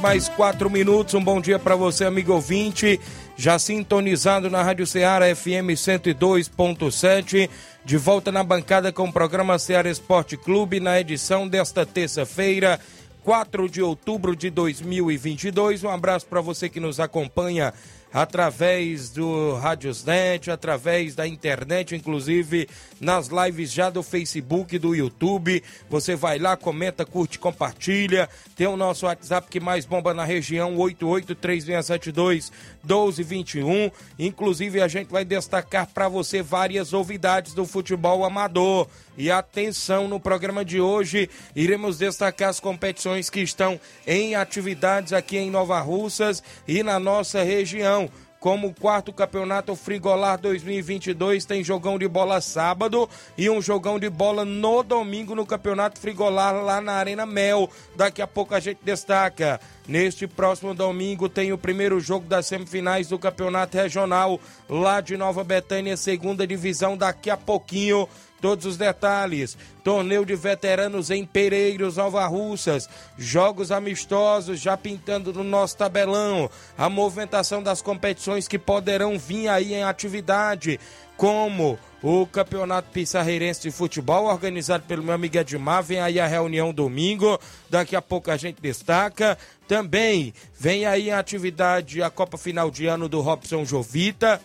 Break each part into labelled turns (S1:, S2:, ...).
S1: Mais 4 minutos. Um bom dia para você, amigo ouvinte. Já sintonizado na Rádio Ceará FM 102.7. De volta na bancada com o programa Ceará Esporte Clube na edição desta terça-feira. 4 de outubro de 2022. Um abraço para você que nos acompanha através do Radiosnet, através da internet, inclusive nas lives já do Facebook, do YouTube. Você vai lá, comenta, curte, compartilha. Tem o nosso WhatsApp que mais bomba na região, 883672 1221. Inclusive, a gente vai destacar para você várias novidades do futebol amador. E atenção, no programa de hoje iremos destacar as competições que estão em atividades aqui em Nova Russas e na nossa região. Como o quarto campeonato Frigolar 2022 tem jogão de bola sábado e um jogão de bola no domingo no campeonato Frigolar lá na Arena Mel. Daqui a pouco a gente destaca. Neste próximo domingo tem o primeiro jogo das semifinais do campeonato regional lá de Nova Betânia, segunda divisão. Daqui a pouquinho todos os detalhes. Torneio de veteranos em Pereiros, Nova Russas. Jogos amistosos já pintando no nosso tabelão. A movimentação das competições que poderão vir aí em atividade, como o Campeonato Pissarreirense de Futebol, organizado pelo meu amigo Edmar. Vem aí a reunião domingo. Daqui a pouco a gente destaca. Também vem aí em atividade a Copa Final de Ano do Robson Jovita.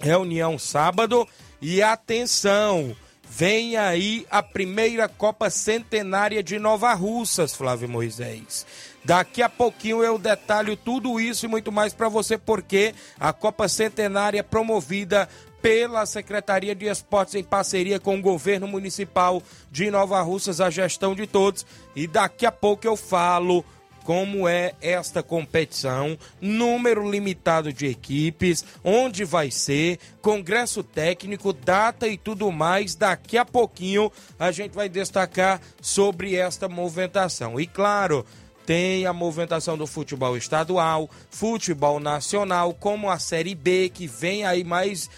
S1: Reunião sábado. E atenção, vem aí a primeira Copa Centenária de Nova Russas, Flávio Moisés. Daqui a pouquinho eu detalho tudo isso e muito mais para você, porque a Copa Centenária é promovida pela Secretaria de Esportes em parceria com o governo municipal de Nova Russas, a gestão de todos. E daqui a pouco eu falo como é esta competição, número limitado de equipes, onde vai ser, congresso técnico, data e tudo mais. Daqui a pouquinho a gente vai destacar sobre esta movimentação. E claro, tem a movimentação do futebol estadual, futebol nacional, como a Série B, que vem aí mais.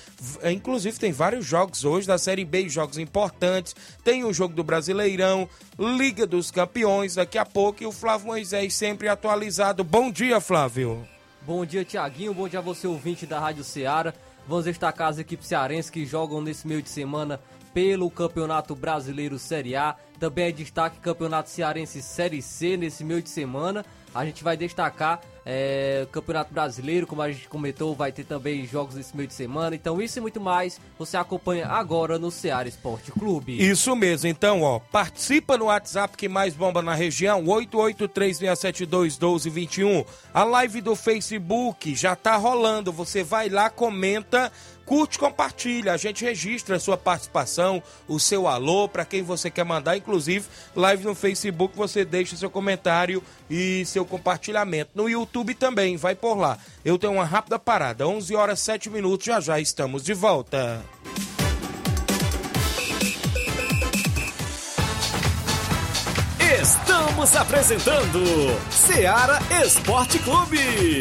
S1: Inclusive, tem vários jogos hoje da Série B, jogos importantes. Tem o jogo do Brasileirão, Liga dos Campeões, daqui a pouco, e o Flávio Moisés sempre atualizado. Bom dia, Flávio.
S2: Bom dia, Tiaguinho. Bom dia a você, ouvinte da Rádio Ceará. Vamos destacar as equipes cearenses que jogam nesse meio de semana pelo Campeonato Brasileiro Série A. Também é destaque Campeonato Cearense Série C nesse meio de semana. A gente vai destacar é, Campeonato Brasileiro, como a gente comentou, vai ter também jogos nesse meio de semana. Então, isso e muito mais, você acompanha agora no Ceará Esporte Clube.
S1: Isso mesmo, então, ó, participa no WhatsApp que mais bomba na região, 883-672-1221. A live do Facebook já tá rolando, você vai lá, comenta curte, compartilha, a gente registra a sua participação, o seu alô, para quem você quer mandar, inclusive, live no Facebook, você deixa seu comentário e seu compartilhamento. No YouTube também, vai por lá. Eu tenho uma rápida parada, 11 horas 7 minutos, já já estamos de volta.
S3: Estamos apresentando Seara Esporte Clube.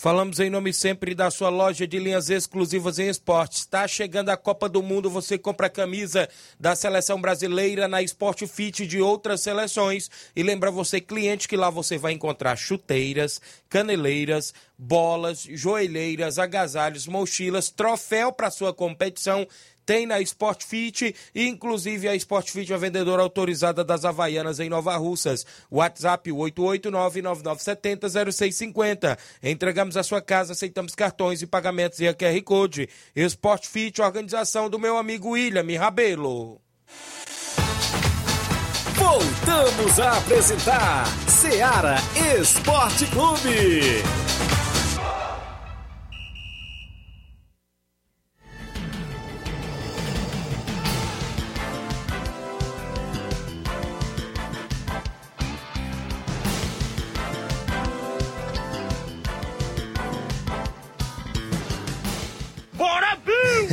S1: Falamos em nome sempre da sua loja de linhas exclusivas em esportes. Está chegando a Copa do Mundo, você compra a camisa da seleção brasileira na Sport Fit de outras seleções. E lembra você, cliente, que lá você vai encontrar chuteiras, caneleiras, bolas, joelheiras, agasalhos, mochilas, troféu para sua competição tem na Sport Fit e inclusive a Sport Fit é a vendedora autorizada das Havaianas em Nova Russas. WhatsApp 889-9970-0650. Entregamos a sua casa, aceitamos cartões e pagamentos e a QR Code. Sport Fit, organização do meu amigo William Rabelo.
S3: Voltamos a apresentar Seara Esporte Clube.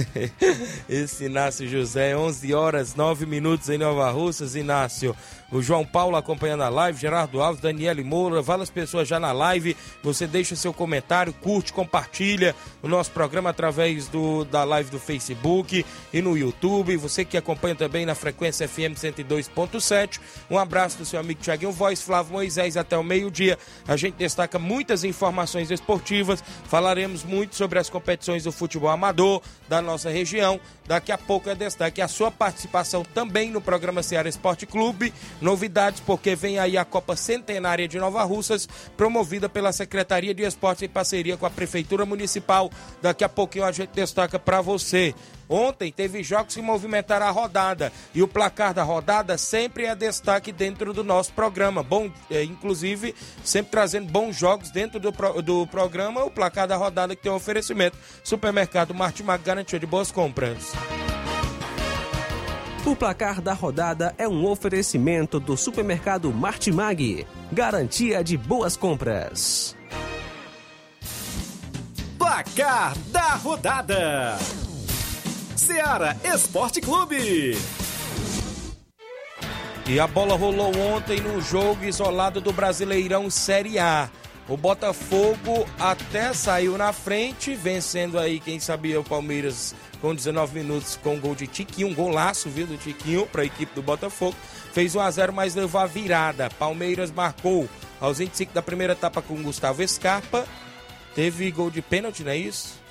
S1: Esse Inácio José, 11 horas 9 minutos em Nova Russas. Inácio, o João Paulo acompanhando a live, Gerardo Alves, Daniele Moura, várias pessoas já na live. Você deixa seu comentário, curte, compartilha o nosso programa através do, da live do Facebook e no YouTube. Você que acompanha também na frequência FM 102.7. Um abraço do seu amigo Tiaguinho Voz, Flávio Moisés, até o meio-dia. A gente destaca muitas informações esportivas. Falaremos muito sobre as competições do futebol amador da nossa região. Daqui a pouco é destaque a sua participação também no programa Ceará Esporte Clube. Novidades porque vem aí a Copa Centenária de Nova Russas, promovida pela Secretaria de Esportes em parceria com a Prefeitura Municipal. Daqui a pouquinho a gente destaca para você. Ontem teve jogos que movimentaram a rodada e o placar da rodada sempre é destaque dentro do nosso programa. Bom, é, inclusive, sempre trazendo bons jogos dentro do, pro, do programa. O placar da rodada que tem um oferecimento: Supermercado Martimag, garantia de boas compras.
S4: O placar da rodada é um oferecimento do Supermercado Martimag, garantia de boas compras.
S3: Placar da rodada. Seara Esporte Clube.
S1: E a bola rolou ontem no jogo isolado do Brasileirão Série A. O Botafogo até saiu na frente, vencendo aí, quem sabia, o Palmeiras com 19 minutos com gol de Tiquinho, um golaço, viu, do Tiquinho para a equipe do Botafogo. Fez 1 a 0 mas levou a virada. Palmeiras marcou aos 25 da primeira etapa com Gustavo Scarpa. Teve gol de pênalti, não é isso?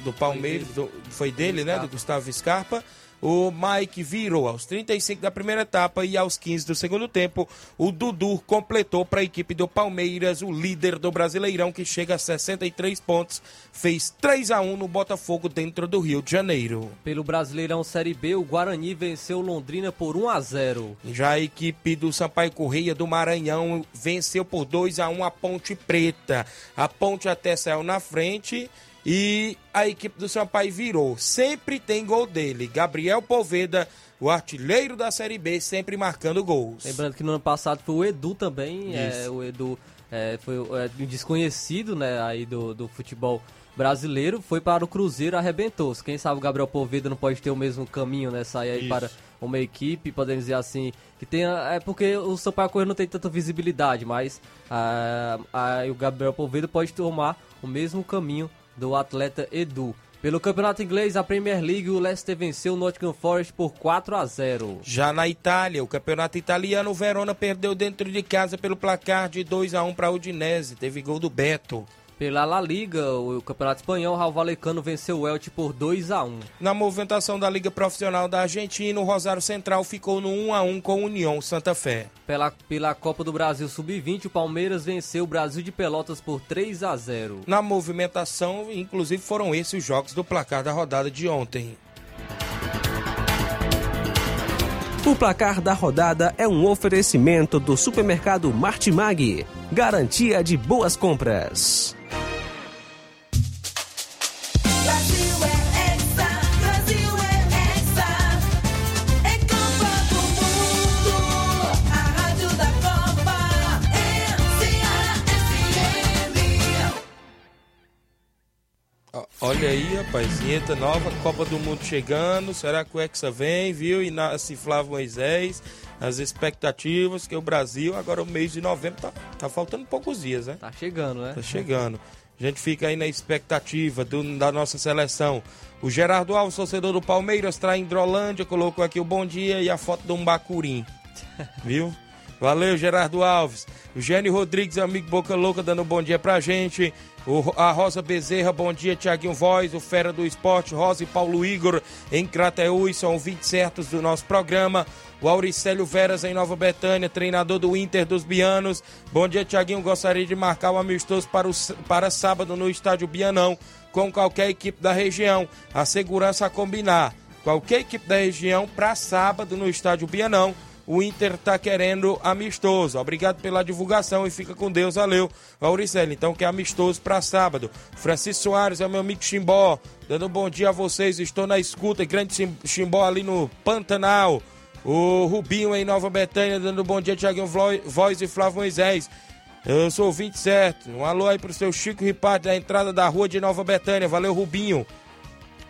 S1: Do Palmeiras, foi dele, do, foi dele né? Do Gustavo Scarpa. O Mike virou aos 35 da primeira etapa e aos 15 do segundo tempo. O Dudu completou para a equipe do Palmeiras, o líder do Brasileirão, que chega a 63 pontos. Fez 3 a 1 no Botafogo dentro do Rio de Janeiro.
S2: Pelo Brasileirão Série B, o Guarani venceu Londrina por 1 a 0.
S1: Já a equipe do Sampaio Correia do Maranhão venceu por 2 a 1 a Ponte Preta. A Ponte até saiu na frente e a equipe do Sampaio virou. Sempre tem gol dele. Gabriel Poveda, o artilheiro da Série B, sempre marcando gols.
S2: Lembrando que no ano passado foi o Edu também. É, o Edu é, foi é, um desconhecido né, aí do, do futebol brasileiro. Foi para o Cruzeiro, arrebentou. Quem sabe o Gabriel Poveda não pode ter o mesmo caminho, né? Sair aí Isso. para uma equipe, podemos dizer assim, que tenha. É porque o Sampaio Correia não tem tanta visibilidade, mas ah, ah, o Gabriel Poveda pode tomar o mesmo caminho do atleta Edu. Pelo campeonato inglês, a Premier League, o Leicester venceu o Nottingham Forest por 4 a 0.
S1: Já na Itália, o campeonato italiano, o Verona perdeu dentro de casa pelo placar de 2 a 1 para a Udinese. Teve gol do Beto.
S2: Pela La Liga, o Campeonato Espanhol, o Raul Valecano venceu o Elche por 2 a 1.
S1: Na movimentação da Liga Profissional da Argentina, o Rosário Central ficou no 1 a 1 com o União Santa Fé.
S2: Pela, pela Copa do Brasil Sub-20, o Palmeiras venceu o Brasil de Pelotas por 3 a 0.
S1: Na movimentação, inclusive foram esses os jogos do placar da rodada de ontem.
S4: O placar da rodada é um oferecimento do supermercado Martimag, garantia de boas compras.
S1: Olha aí, rapaz, vinheta nova, Copa do Mundo chegando. Será que o Hexa vem, viu? E nasce Flávio Moisés. As expectativas que o Brasil, agora o mês de novembro, tá, tá faltando poucos dias, né?
S2: Tá chegando, né?
S1: Tá chegando. A gente fica aí na expectativa do- da nossa seleção. O Gerardo Alves, torcedor do Palmeiras, está em Hidrolândia, colocou aqui o bom dia e a foto de um bacurim. Viu? Valeu, Gerardo Alves. Gênio Rodrigues, amigo Boca Louca, dando um bom dia pra gente. O, a Rosa Bezerra, bom dia, Tiaguinho Voz. O Fera do Esporte, Rosa e Paulo Igor, em Crateús, são 20 certos do nosso programa. O Auricélio Veras, em Nova Betânia, treinador do Inter dos Bianos. Bom dia, Tiaguinho. Gostaria de marcar o amistoso para, o, para sábado no estádio Bianão, com qualquer equipe da região. A segurança a combinar. Qualquer equipe da região para sábado no estádio Bianão. O Inter tá querendo amistoso. Obrigado pela divulgação e fica com Deus, valeu. Auricelli, então que é amistoso para sábado. Francisco Soares é meu amigo Chimbó, dando um bom dia a vocês. Estou na escuta, grande Chim- Chimbó ali no Pantanal. O Rubinho em Nova Betânia, dando um bom dia, Tiaguinho Voz e Flávio Moisés. Eu sou o 20 certo. Um alô aí pro seu Chico Riparte da entrada da rua de Nova Betânia. Valeu, Rubinho.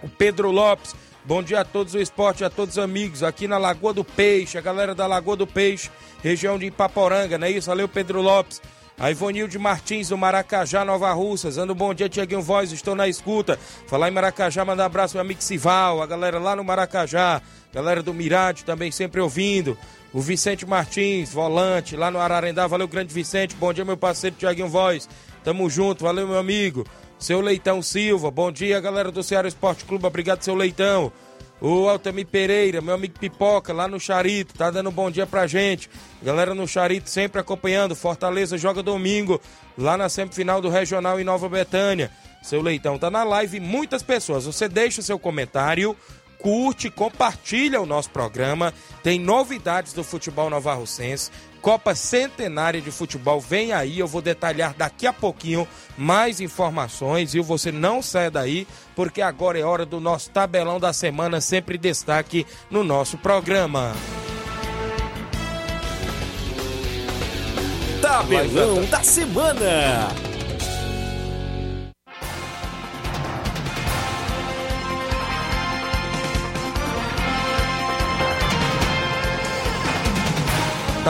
S1: O Pedro Lopes. Bom dia a todos o esporte, a todos os amigos aqui na Lagoa do Peixe, a galera da Lagoa do Peixe, região de Ipaporanga, não é isso? Valeu, Pedro Lopes. A Ivonilde Martins, do Maracajá, Nova Russas. Ando bom dia, Tiaguinho Voz, estou na escuta. Falar em Maracajá, mandar um abraço meu amigo Sival, a galera lá no Maracajá, galera do Mirade também sempre ouvindo. O Vicente Martins, volante, lá no Ararendá. Valeu, grande Vicente. Bom dia, meu parceiro Tiaguinho Voz. Tamo junto, valeu, meu amigo. Seu Leitão Silva, bom dia, galera do Ceará Esporte Clube. Obrigado, seu Leitão. O Altamir Pereira, meu amigo Pipoca, lá no Charito, tá dando um bom dia pra gente. Galera no Charito sempre acompanhando. Fortaleza joga domingo, lá na semifinal do Regional em Nova Betânia. Seu Leitão tá na live, muitas pessoas. Você deixa seu comentário, curte, compartilha o nosso programa. Tem novidades do futebol novarrocense. Copa Centenária de Futebol vem aí, eu vou detalhar daqui a pouquinho mais informações, e Você não saia daí, porque agora é hora do nosso tabelão da semana, sempre destaque no nosso programa.
S3: Tabelão da semana.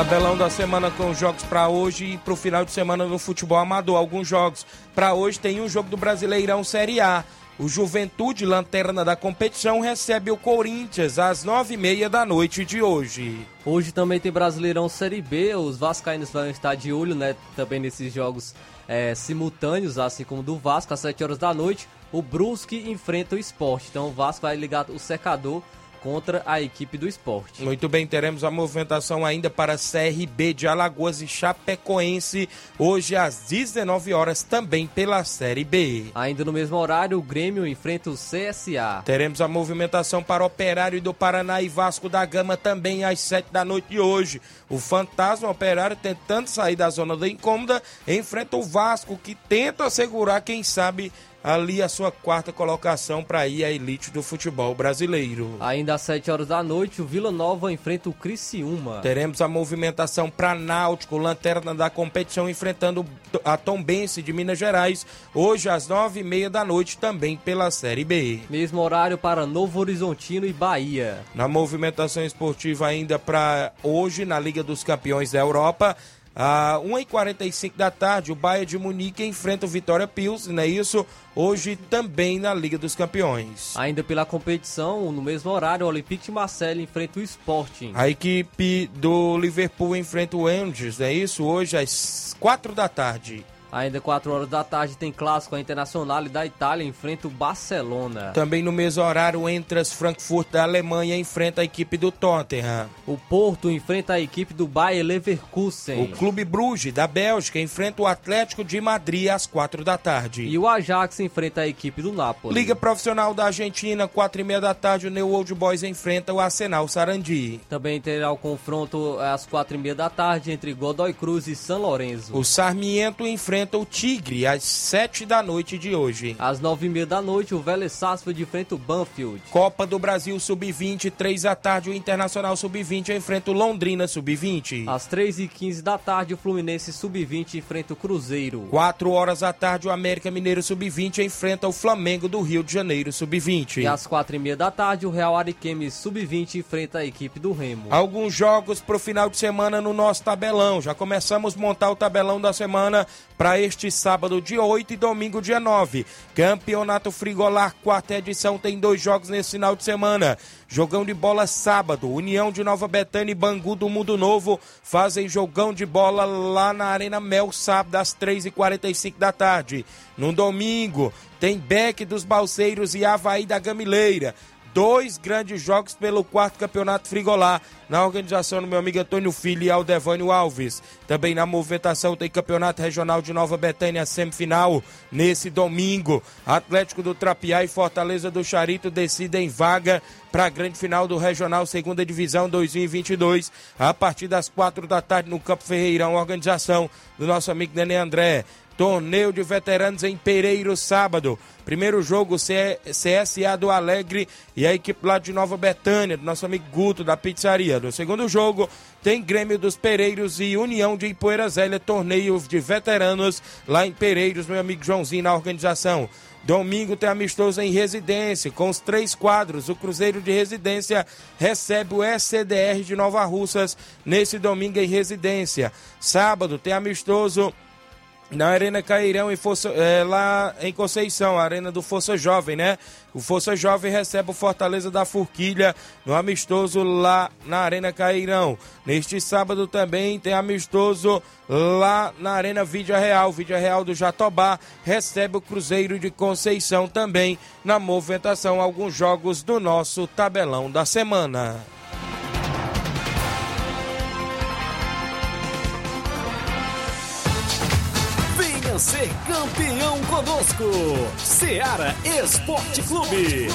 S1: Tabelão da semana com jogos para hoje e para o final de semana no futebol amador. Alguns jogos para hoje tem um jogo do Brasileirão Série A. O Juventude, lanterna da competição, recebe o Corinthians às nove e meia da noite de hoje.
S2: Hoje também tem Brasileirão Série B, os vascaínos vão estar de olho, né, também nesses jogos é, simultâneos, assim como do Vasco, às 7 horas da noite, o Brusque enfrenta o Esporte, então o Vasco vai ligar o secador contra a equipe do Esporte.
S1: Muito bem, teremos a movimentação ainda para CRB de Alagoas e Chapecoense, hoje às 19 horas, também pela Série B.
S2: Ainda no mesmo horário, o Grêmio enfrenta o CSA.
S1: Teremos a movimentação para Operário do Paraná e Vasco da Gama também às 7 da noite de hoje. O Fantasma Operário tentando sair da zona da incômoda enfrenta o Vasco que tenta assegurar, quem sabe, ali a sua quarta colocação para ir à elite do futebol brasileiro.
S2: Ainda às 7 horas da noite, o Vila Nova enfrenta o Criciúma.
S1: Teremos a movimentação para Náutico, lanterna da competição, enfrentando a Tombense de Minas Gerais, hoje às nove e meia da noite, também pela Série B.
S2: Mesmo horário para Novo Horizontino e Bahia.
S1: Na movimentação esportiva ainda para hoje, na Liga dos Campeões da Europa, às 1h45 da tarde, o Bayern de Munique enfrenta o Vitória Pilsen, não é isso? Hoje também na Liga dos Campeões.
S2: Ainda pela competição, no mesmo horário, o Olympique de Marseille enfrenta o Sporting.
S1: A equipe do Liverpool enfrenta o Angers, não é isso? Hoje às 4 da tarde.
S2: Ainda 4 horas da tarde tem clássico a Internacional da Itália enfrenta o Barcelona.
S1: Também no mesmo horário, o Entras Frankfurt da Alemanha enfrenta a equipe do Tottenham.
S2: O Porto enfrenta a equipe do Bayer Leverkusen.
S1: O Clube Bruges da Bélgica enfrenta o Atlético de Madrid às 4 da tarde.
S2: E o Ajax enfrenta a equipe do Napoli.
S1: Liga Profissional da Argentina, 4 e meia da tarde, o New Old Boys enfrenta o Arsenal Sarandi.
S2: Também terá o confronto às 4 e meia da tarde entre Godoy Cruz e São Lourenço.
S1: O Sarmiento enfrenta enfrenta o Tigre às 7 da noite de hoje.
S2: Às nove e meia da noite, o Vélez Sarsfield enfrenta o Banfield.
S1: Copa do Brasil Sub-20, 3 da tarde, o Internacional Sub-20 enfrenta o Londrina Sub-20.
S2: Às três e quinze da tarde, o Fluminense Sub-20 enfrenta o Cruzeiro.
S1: 4 horas da tarde, o América Mineiro Sub-20 enfrenta o Flamengo do Rio de Janeiro Sub-20.
S2: E às quatro e meia da tarde, o Real Ariquemes Sub-20 enfrenta a equipe do Remo.
S1: Alguns jogos pro final de semana no nosso tabelão. Já começamos a montar o tabelão da semana para este sábado, dia 8 e domingo, dia 9. Campeonato Frigolar, quarta edição, tem dois jogos nesse final de semana. Jogão de bola sábado, União de Nova Betânia e Bangu do Mundo Novo fazem jogão de bola lá na Arena Mel, sábado, às 3h45 da tarde. No domingo, tem Beck dos Balseiros e Havaí da Gamileira dois grandes jogos pelo quarto campeonato frigolar, na organização do meu amigo Antônio Filho e Aldevânio Alves. Também na movimentação tem campeonato regional de Nova Betânia, semifinal, nesse domingo. Atlético do Trapiá e Fortaleza do Charito decidem vaga para a grande final do Regional Segunda Divisão 2022, a partir das quatro da tarde no Campo Ferreirão, organização do nosso amigo Nenê André. Torneio de veteranos em Pereiro, sábado. Primeiro jogo, CSA do Alegre e a equipe lá de Nova Betânia, do nosso amigo Guto, da pizzaria. No segundo jogo, tem Grêmio dos Pereiros e União de Ipoeira Zélia, torneio de veteranos lá em Pereiros, meu amigo Joãozinho na organização. Domingo tem amistoso em residência, com os três quadros. O Cruzeiro de Residência recebe o SCDR de Nova Russas nesse domingo em residência. Sábado tem amistoso na Arena Cairão, em Força, é, lá em Conceição, a Arena do Força Jovem, né? O Força Jovem recebe o Fortaleza da Forquilha no amistoso lá na Arena Cairão. Neste sábado também tem amistoso lá na Arena Vídea Real. Vídea Real do Jatobá recebe o Cruzeiro de Conceição também na movimentação. Alguns jogos do nosso tabelão da semana.
S5: Ser campeão conosco. Seara Esporte Clube.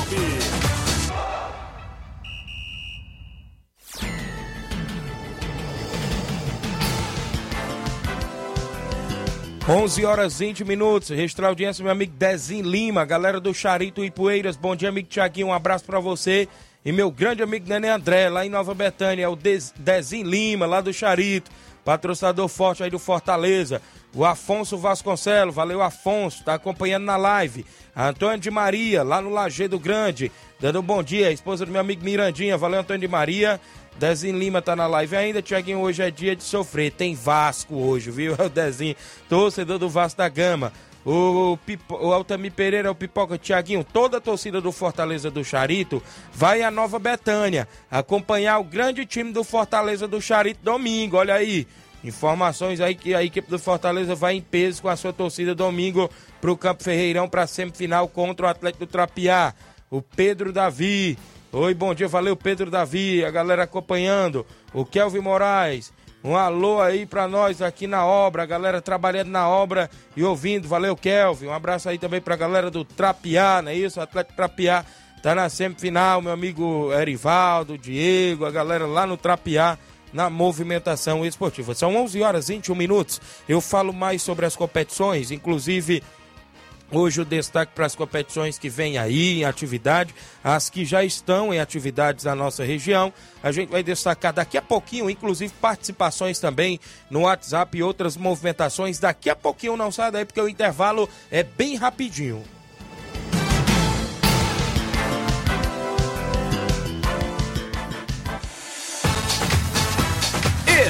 S1: 11 horas 20 minutos. Registrar audiência, meu amigo Dezinho Lima, galera do Charito e Poeiras. Bom dia, amigo Tiaguinho. Um abraço pra você. E meu grande amigo Nenê André, lá em Nova Betânia, é o Dez- Dezinho Lima, lá do Charito. Patrocinador forte aí do Fortaleza. O Afonso Vasconcelos, valeu Afonso, tá acompanhando na live. A Antônio de Maria, lá no Lajeado Grande, dando um bom dia. A esposa do meu amigo Mirandinha, valeu Antônio de Maria. Dezinho Lima tá na live ainda. Tiaguinho, hoje é dia de sofrer. Tem Vasco hoje, viu? É o Dezinho, torcedor do Vasco da Gama. O, Pipo, o Altamir Pereira, o Pipoca, Tiaguinho, toda a torcida do Fortaleza do Charito vai a Nova Betânia acompanhar o grande time do Fortaleza do Charito domingo. Olha aí, informações aí que a equipe do Fortaleza vai em peso com a sua torcida domingo para o Campo Ferreirão para semifinal contra o Atlético do Trapiá. O Pedro Davi. Oi, bom dia, valeu Pedro Davi, a galera acompanhando. O Kelvin Moraes. Um alô aí pra nós aqui na obra, a galera trabalhando na obra e ouvindo. Valeu, Kelvin. Um abraço aí também pra galera do Trapiá, não é isso? O Atlético Trapiá tá na semifinal, meu amigo Erivaldo, Diego, a galera lá no Trapiá na movimentação esportiva. São 11 horas e 21 minutos. Eu falo mais sobre as competições, inclusive Hoje o destaque para as competições que vêm aí em atividade, as que já estão em atividades na nossa região. A gente vai destacar daqui a pouquinho, inclusive participações também no WhatsApp e outras movimentações. Daqui a pouquinho não sai daí porque o intervalo é bem rapidinho.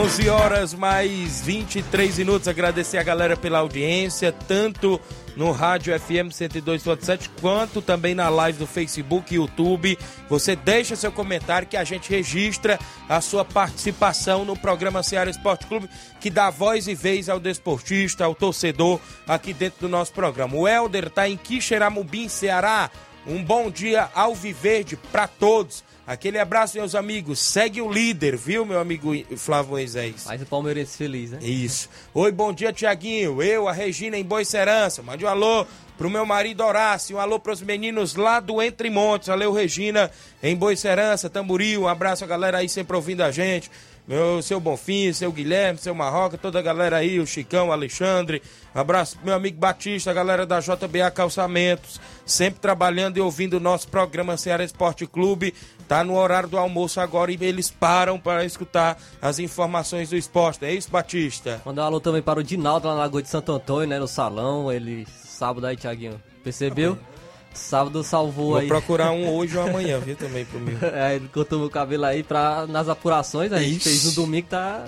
S1: 11 horas mais 23 minutos. Agradecer a galera pela audiência, tanto no rádio FM 102.7 quanto também na live do Facebook e YouTube. Você deixa seu comentário que a gente registra a sua participação no programa Ceará Esporte Clube, que dá voz e vez ao desportista, ao torcedor aqui dentro do nosso programa. O Helder está em Quixeramobim, Ceará. Um bom dia ao Viverde para todos. Aquele abraço, meus amigos. Segue o líder, viu, meu amigo Flávio Moisés?
S2: Faz o palmeirense feliz, né?
S1: Isso. Oi, bom dia, Tiaguinho. Eu, a Regina em Boicerança. Mande um alô pro meu marido Horácio. Um alô pros meninos lá do Entre Montes. Valeu, Regina em Boicerança, Tamboril. Um abraço a galera aí sempre ouvindo a gente. Meu, seu Bonfim, seu Guilherme, seu Marroca, toda a galera aí, o Chicão, o Alexandre. Abraço meu amigo Batista, a galera da JBA Calçamentos. Sempre trabalhando e ouvindo o nosso programa Ceará Esporte Clube. Tá no horário do almoço agora e eles param para escutar as informações do esporte. É isso, Batista?
S2: Mandar um alô também para o Dinaldo lá na Lagoa de Santo Antônio, né? No salão. Ele, sábado aí, Thiaguinho. Percebeu? Sábado salvou
S1: Vou
S2: aí.
S1: procurar um hoje ou amanhã, viu, também pro meu.
S2: É, ele cortou meu cabelo aí pra, nas apurações. A gente
S1: Ixi.
S2: fez no domingo, tá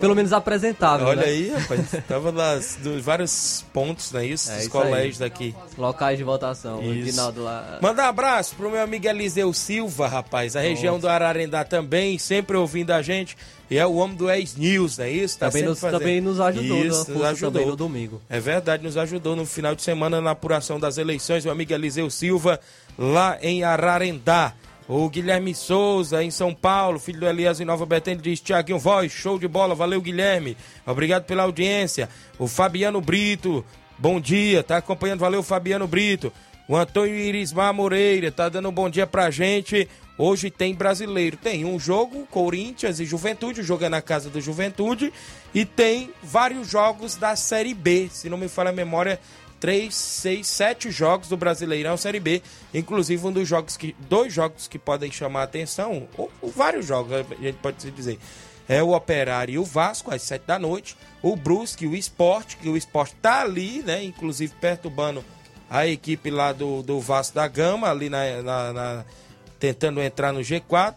S2: pelo menos apresentável,
S1: Olha
S2: né?
S1: aí, rapaz. Tava nas dos vários pontos, não é isso?
S2: É
S1: Dos
S2: isso
S1: colégios daqui.
S2: Locais de votação.
S1: Isso.
S2: Lá.
S1: Manda um abraço pro meu amigo Eliseu Silva, rapaz. A região do Ararendá também, sempre ouvindo a gente. E é o homem do Ex News, não é isso? Tá
S2: Também nos,
S1: fazendo.
S2: também nos ajudou,
S1: Isso,
S2: né?
S1: nos
S2: Força
S1: ajudou.
S2: no domingo.
S1: É verdade, nos ajudou no final de semana na apuração das eleições. O amigo Eliseu Silva, lá em Ararendá. O Guilherme Souza, em São Paulo, filho do Elias em Nova Betânia, diz: Tiaguinho Voz, show de bola, valeu Guilherme, obrigado pela audiência. O Fabiano Brito, bom dia, tá acompanhando, valeu Fabiano Brito. O Antônio Irismar Moreira, tá dando um bom dia pra gente. Hoje tem brasileiro, tem um jogo, Corinthians e Juventude, o jogo é na casa do Juventude, e tem vários jogos da Série B, se não me falha a memória, três, seis, sete jogos do Brasileirão Série B, inclusive um dos jogos que dois jogos que podem chamar a atenção, ou, ou vários jogos, a gente pode se dizer. É o Operário e o Vasco às sete da noite, o Brusque o Esporte, que o Esporte tá ali, né, inclusive perturbando a equipe lá do, do Vasco da Gama, ali na, na- na- tentando entrar no G4.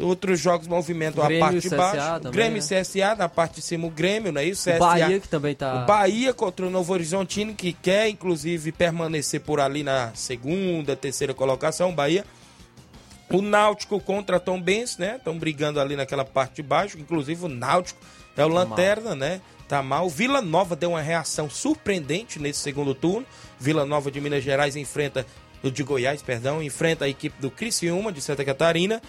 S1: Outros jogos movimentam a
S2: Grêmio
S1: parte
S2: e
S1: de baixo.
S2: também,
S1: Grêmio
S2: né?
S1: CSA, na parte de cima o Grêmio, não é isso?
S2: O
S1: CSA.
S2: Bahia, que também tá.
S1: O Bahia contra o Novo Horizontino, que quer, inclusive, permanecer por ali na segunda, terceira colocação, Bahia. O Náutico contra a Tom Benz, né? Estão brigando ali naquela parte de baixo. Inclusive o Náutico é o Lanterna, né? Tá mal. Vila Nova deu uma reação surpreendente nesse segundo turno. Vila Nova de Minas Gerais enfrenta, o de Goiás, perdão, enfrenta a equipe do Criciúma de Santa Catarina.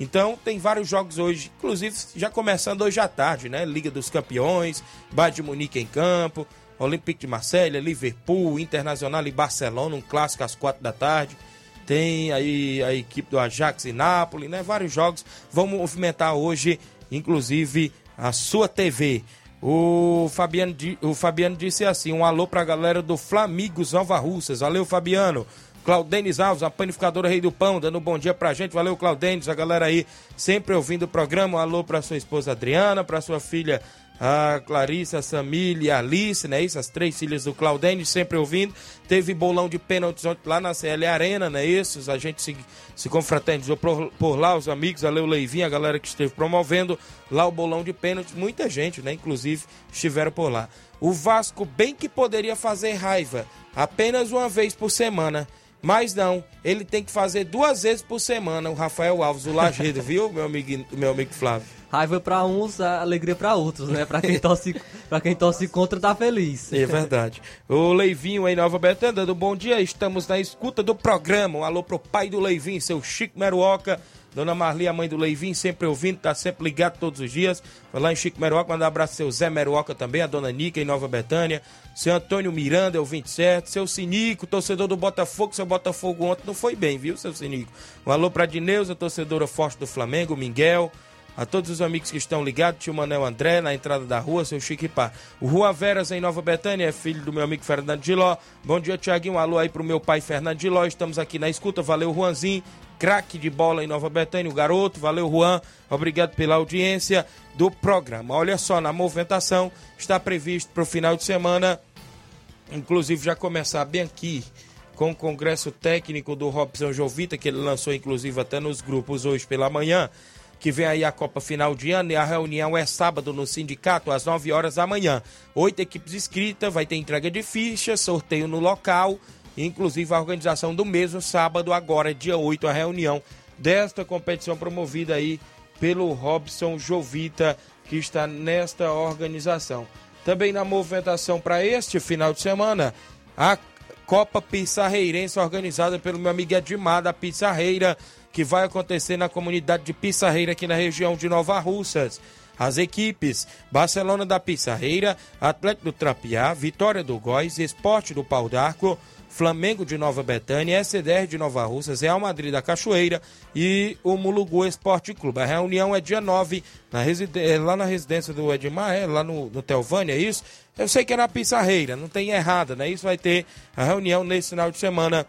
S1: Então tem vários jogos hoje, inclusive já começando hoje à tarde, né? Liga dos Campeões, Bayern de Munique em campo, Olympique de Marselha, Liverpool, Internacional e Barcelona, um clássico às quatro da tarde. Tem aí a equipe do Ajax e Nápoles, né? Vários jogos vão movimentar hoje, inclusive a sua TV. O Fabiano, o Fabiano disse assim: um alô pra galera do Flamigos Nova Russas. Valeu, Fabiano. Claudenis Alves, a panificadora Rei do Pão, dando um bom dia pra gente. Valeu, Claudenis, a galera aí sempre ouvindo o programa. Um alô pra sua esposa Adriana, pra sua filha a Clarissa, a Samília a Alice, né? Isso, as três filhas do Claudênio, sempre ouvindo. Teve bolão de pênaltis lá na CL Arena, né? Isso, a gente se, se confraternizou por, por lá, os amigos, a Leu Leivinho, a galera que esteve promovendo lá o bolão de pênaltis. Muita gente, né? Inclusive, estiveram por lá. O Vasco bem que poderia fazer raiva apenas uma vez por semana. Mas não, ele tem que fazer duas vezes por semana, o Rafael Alves, o Lagedo, viu, meu amigo, meu amigo Flávio?
S2: raiva pra uns, alegria pra outros, né? Pra quem torce, pra quem torce contra, tá feliz.
S1: É verdade. O Leivinho aí, Nova Betânia, dando bom dia. Estamos na escuta do programa. Um alô pro pai do Leivinho, seu Chico Meruoca. Dona Marli, a mãe do Leivinho, sempre ouvindo, tá sempre ligado todos os dias. Foi lá em Chico Meruoca, mandar um abraço seu Zé Meruoca também, a dona Nica em Nova Betânia. Seu Antônio Miranda, é o 27. Seu Sinico, torcedor do Botafogo. Seu Botafogo ontem não foi bem, viu, seu Sinico? Um alô pra Dineuza, torcedora forte do Flamengo, Miguel. A todos os amigos que estão ligados, tio Manel André, na entrada da rua, seu Chiquipá. O Rua Veras, em Nova Betânia, é filho do meu amigo Fernando Giló. Bom dia, Tiaguinho. Um alô aí pro meu pai Fernando Giló. Estamos aqui na escuta. Valeu, Juanzinho. Craque de bola em Nova Betânia, o garoto. Valeu, Juan. Obrigado pela audiência do programa. Olha só, na movimentação está previsto para o final de semana, inclusive já começar bem aqui com o congresso técnico do Robson Jovita, que ele lançou inclusive até nos grupos hoje pela manhã, que vem aí a Copa Final de Ano e a reunião é sábado no sindicato às 9 horas da manhã. Oito equipes inscritas, vai ter entrega de fichas, sorteio no local, inclusive a organização do mesmo sábado, agora dia 8, a reunião desta competição promovida aí pelo Robson Jovita, que está nesta organização. Também na movimentação para este final de semana, a Copa Pissarreirense, organizada pelo meu amigo Edmar da Pissarreira, que vai acontecer na comunidade de Pissarreira, aqui na região de Nova Russas. As equipes Barcelona da Pissarreira, Atlético do Trapiá, Vitória do Góis, Esporte do Pau d'Arco, Flamengo de Nova Betânia, SDR de Nova Russas, Real Madrid da Cachoeira e o Mulugu Esporte Clube. A reunião é dia 9, na é lá na residência do Edmar, é lá no, no Telvânia, é isso? Eu sei que é na Pissarreira, não tem errada, né? Isso vai ter a reunião nesse final de semana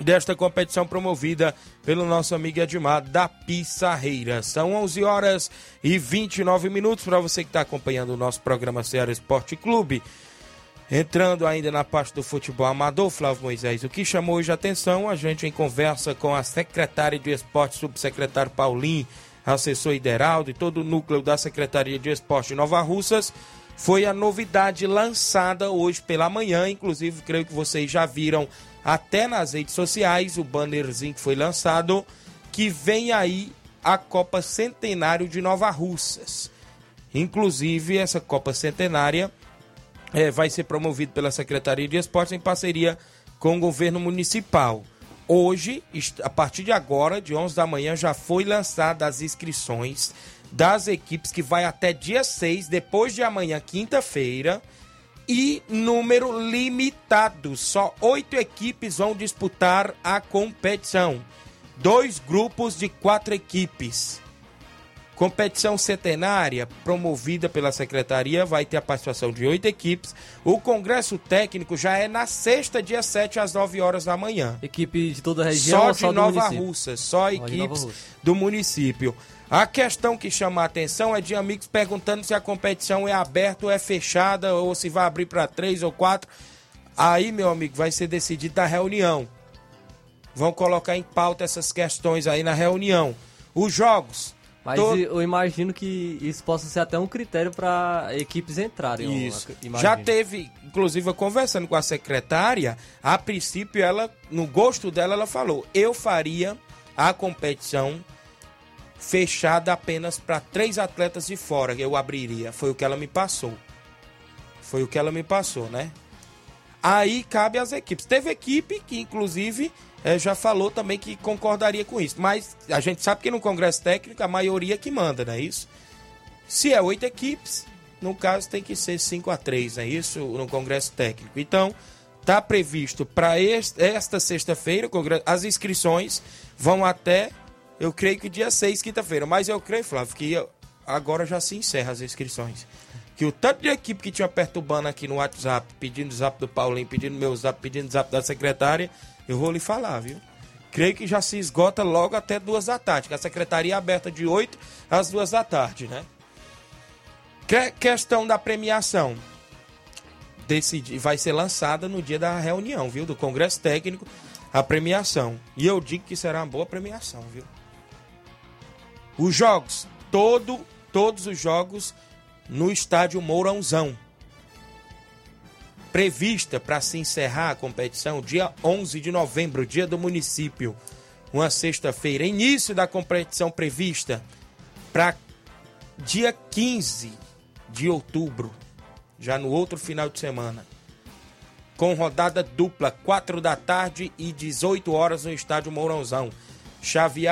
S1: desta competição promovida pelo nosso amigo Edmar da Pissarreira. São 11 horas e 29 minutos para você que está acompanhando o nosso programa Ceará Esporte Clube. Entrando ainda na parte do futebol amador, Flávio Moisés, o que chamou hoje a atenção, a gente em conversa com a secretária de esporte, subsecretário Paulinho, assessor Ideraldo e todo o núcleo da Secretaria de Esporte de Nova Russas, foi a novidade lançada hoje pela manhã, inclusive creio que vocês já viram até nas redes sociais o bannerzinho que foi lançado, que vem aí a Copa Centenário de Nova Russas. Inclusive, essa Copa Centenária é, vai ser promovida pela Secretaria de Esportes em parceria com o governo municipal. Hoje, a partir de agora, de 11 da manhã, já foi lançada as inscrições das equipes que vai até dia 6, depois de amanhã, quinta-feira, e número limitado. Só oito equipes vão disputar a competição. Dois grupos de quatro equipes. Competição centenária, promovida pela secretaria, vai ter a participação de oito equipes. O congresso técnico já é na sexta, dia 7, às 9 horas da manhã.
S2: Equipe de toda a região
S1: Só de
S2: só
S1: Nova? Russa, só equipes
S2: Russa.
S1: do município. A questão que chama a atenção é de amigos perguntando se a competição é aberta ou é fechada, ou se vai abrir para três ou quatro. Aí, meu amigo, vai ser decidido na reunião. Vão colocar em pauta essas questões aí na reunião. Os jogos.
S2: Mas eu imagino que isso possa ser até um critério para equipes entrarem.
S1: Isso. Já teve, inclusive, conversando com a secretária, a princípio, ela, no gosto dela, ela falou: eu faria a competição fechada apenas para três atletas de fora, eu abriria. Foi o que ela me passou. Foi o que ela me passou, né? Aí cabe às equipes. Teve equipe que, inclusive, eh, já falou também que concordaria com isso. Mas a gente sabe que no Congresso Técnico a maioria que manda, não é isso? Se é oito equipes, no caso tem que ser 5 a 3 não é isso? No Congresso Técnico. Então, está previsto para esta sexta-feira, as inscrições vão até, eu creio que dia 6, quinta-feira. Mas eu creio, Flávio, que agora já se encerra as inscrições. Que o tanto de equipe que tinha perturbando aqui no WhatsApp, pedindo zap do Paulinho, pedindo meu zap, pedindo zap da secretária, eu vou lhe falar, viu? Creio que já se esgota logo até duas da tarde, que a secretaria é aberta de 8 às duas da tarde, né? Que- questão da premiação. Decidi, vai ser lançada no dia da reunião, viu? Do Congresso Técnico, a premiação. E eu digo que será uma boa premiação, viu? Os jogos, todo, todos os jogos no estádio Mourãozão. Prevista para se encerrar a competição dia 11 de novembro, dia do município. Uma sexta-feira, início da competição prevista para dia 15 de outubro, já no outro final de semana. Com rodada dupla, 4 da tarde e 18 horas no estádio Mourãozão.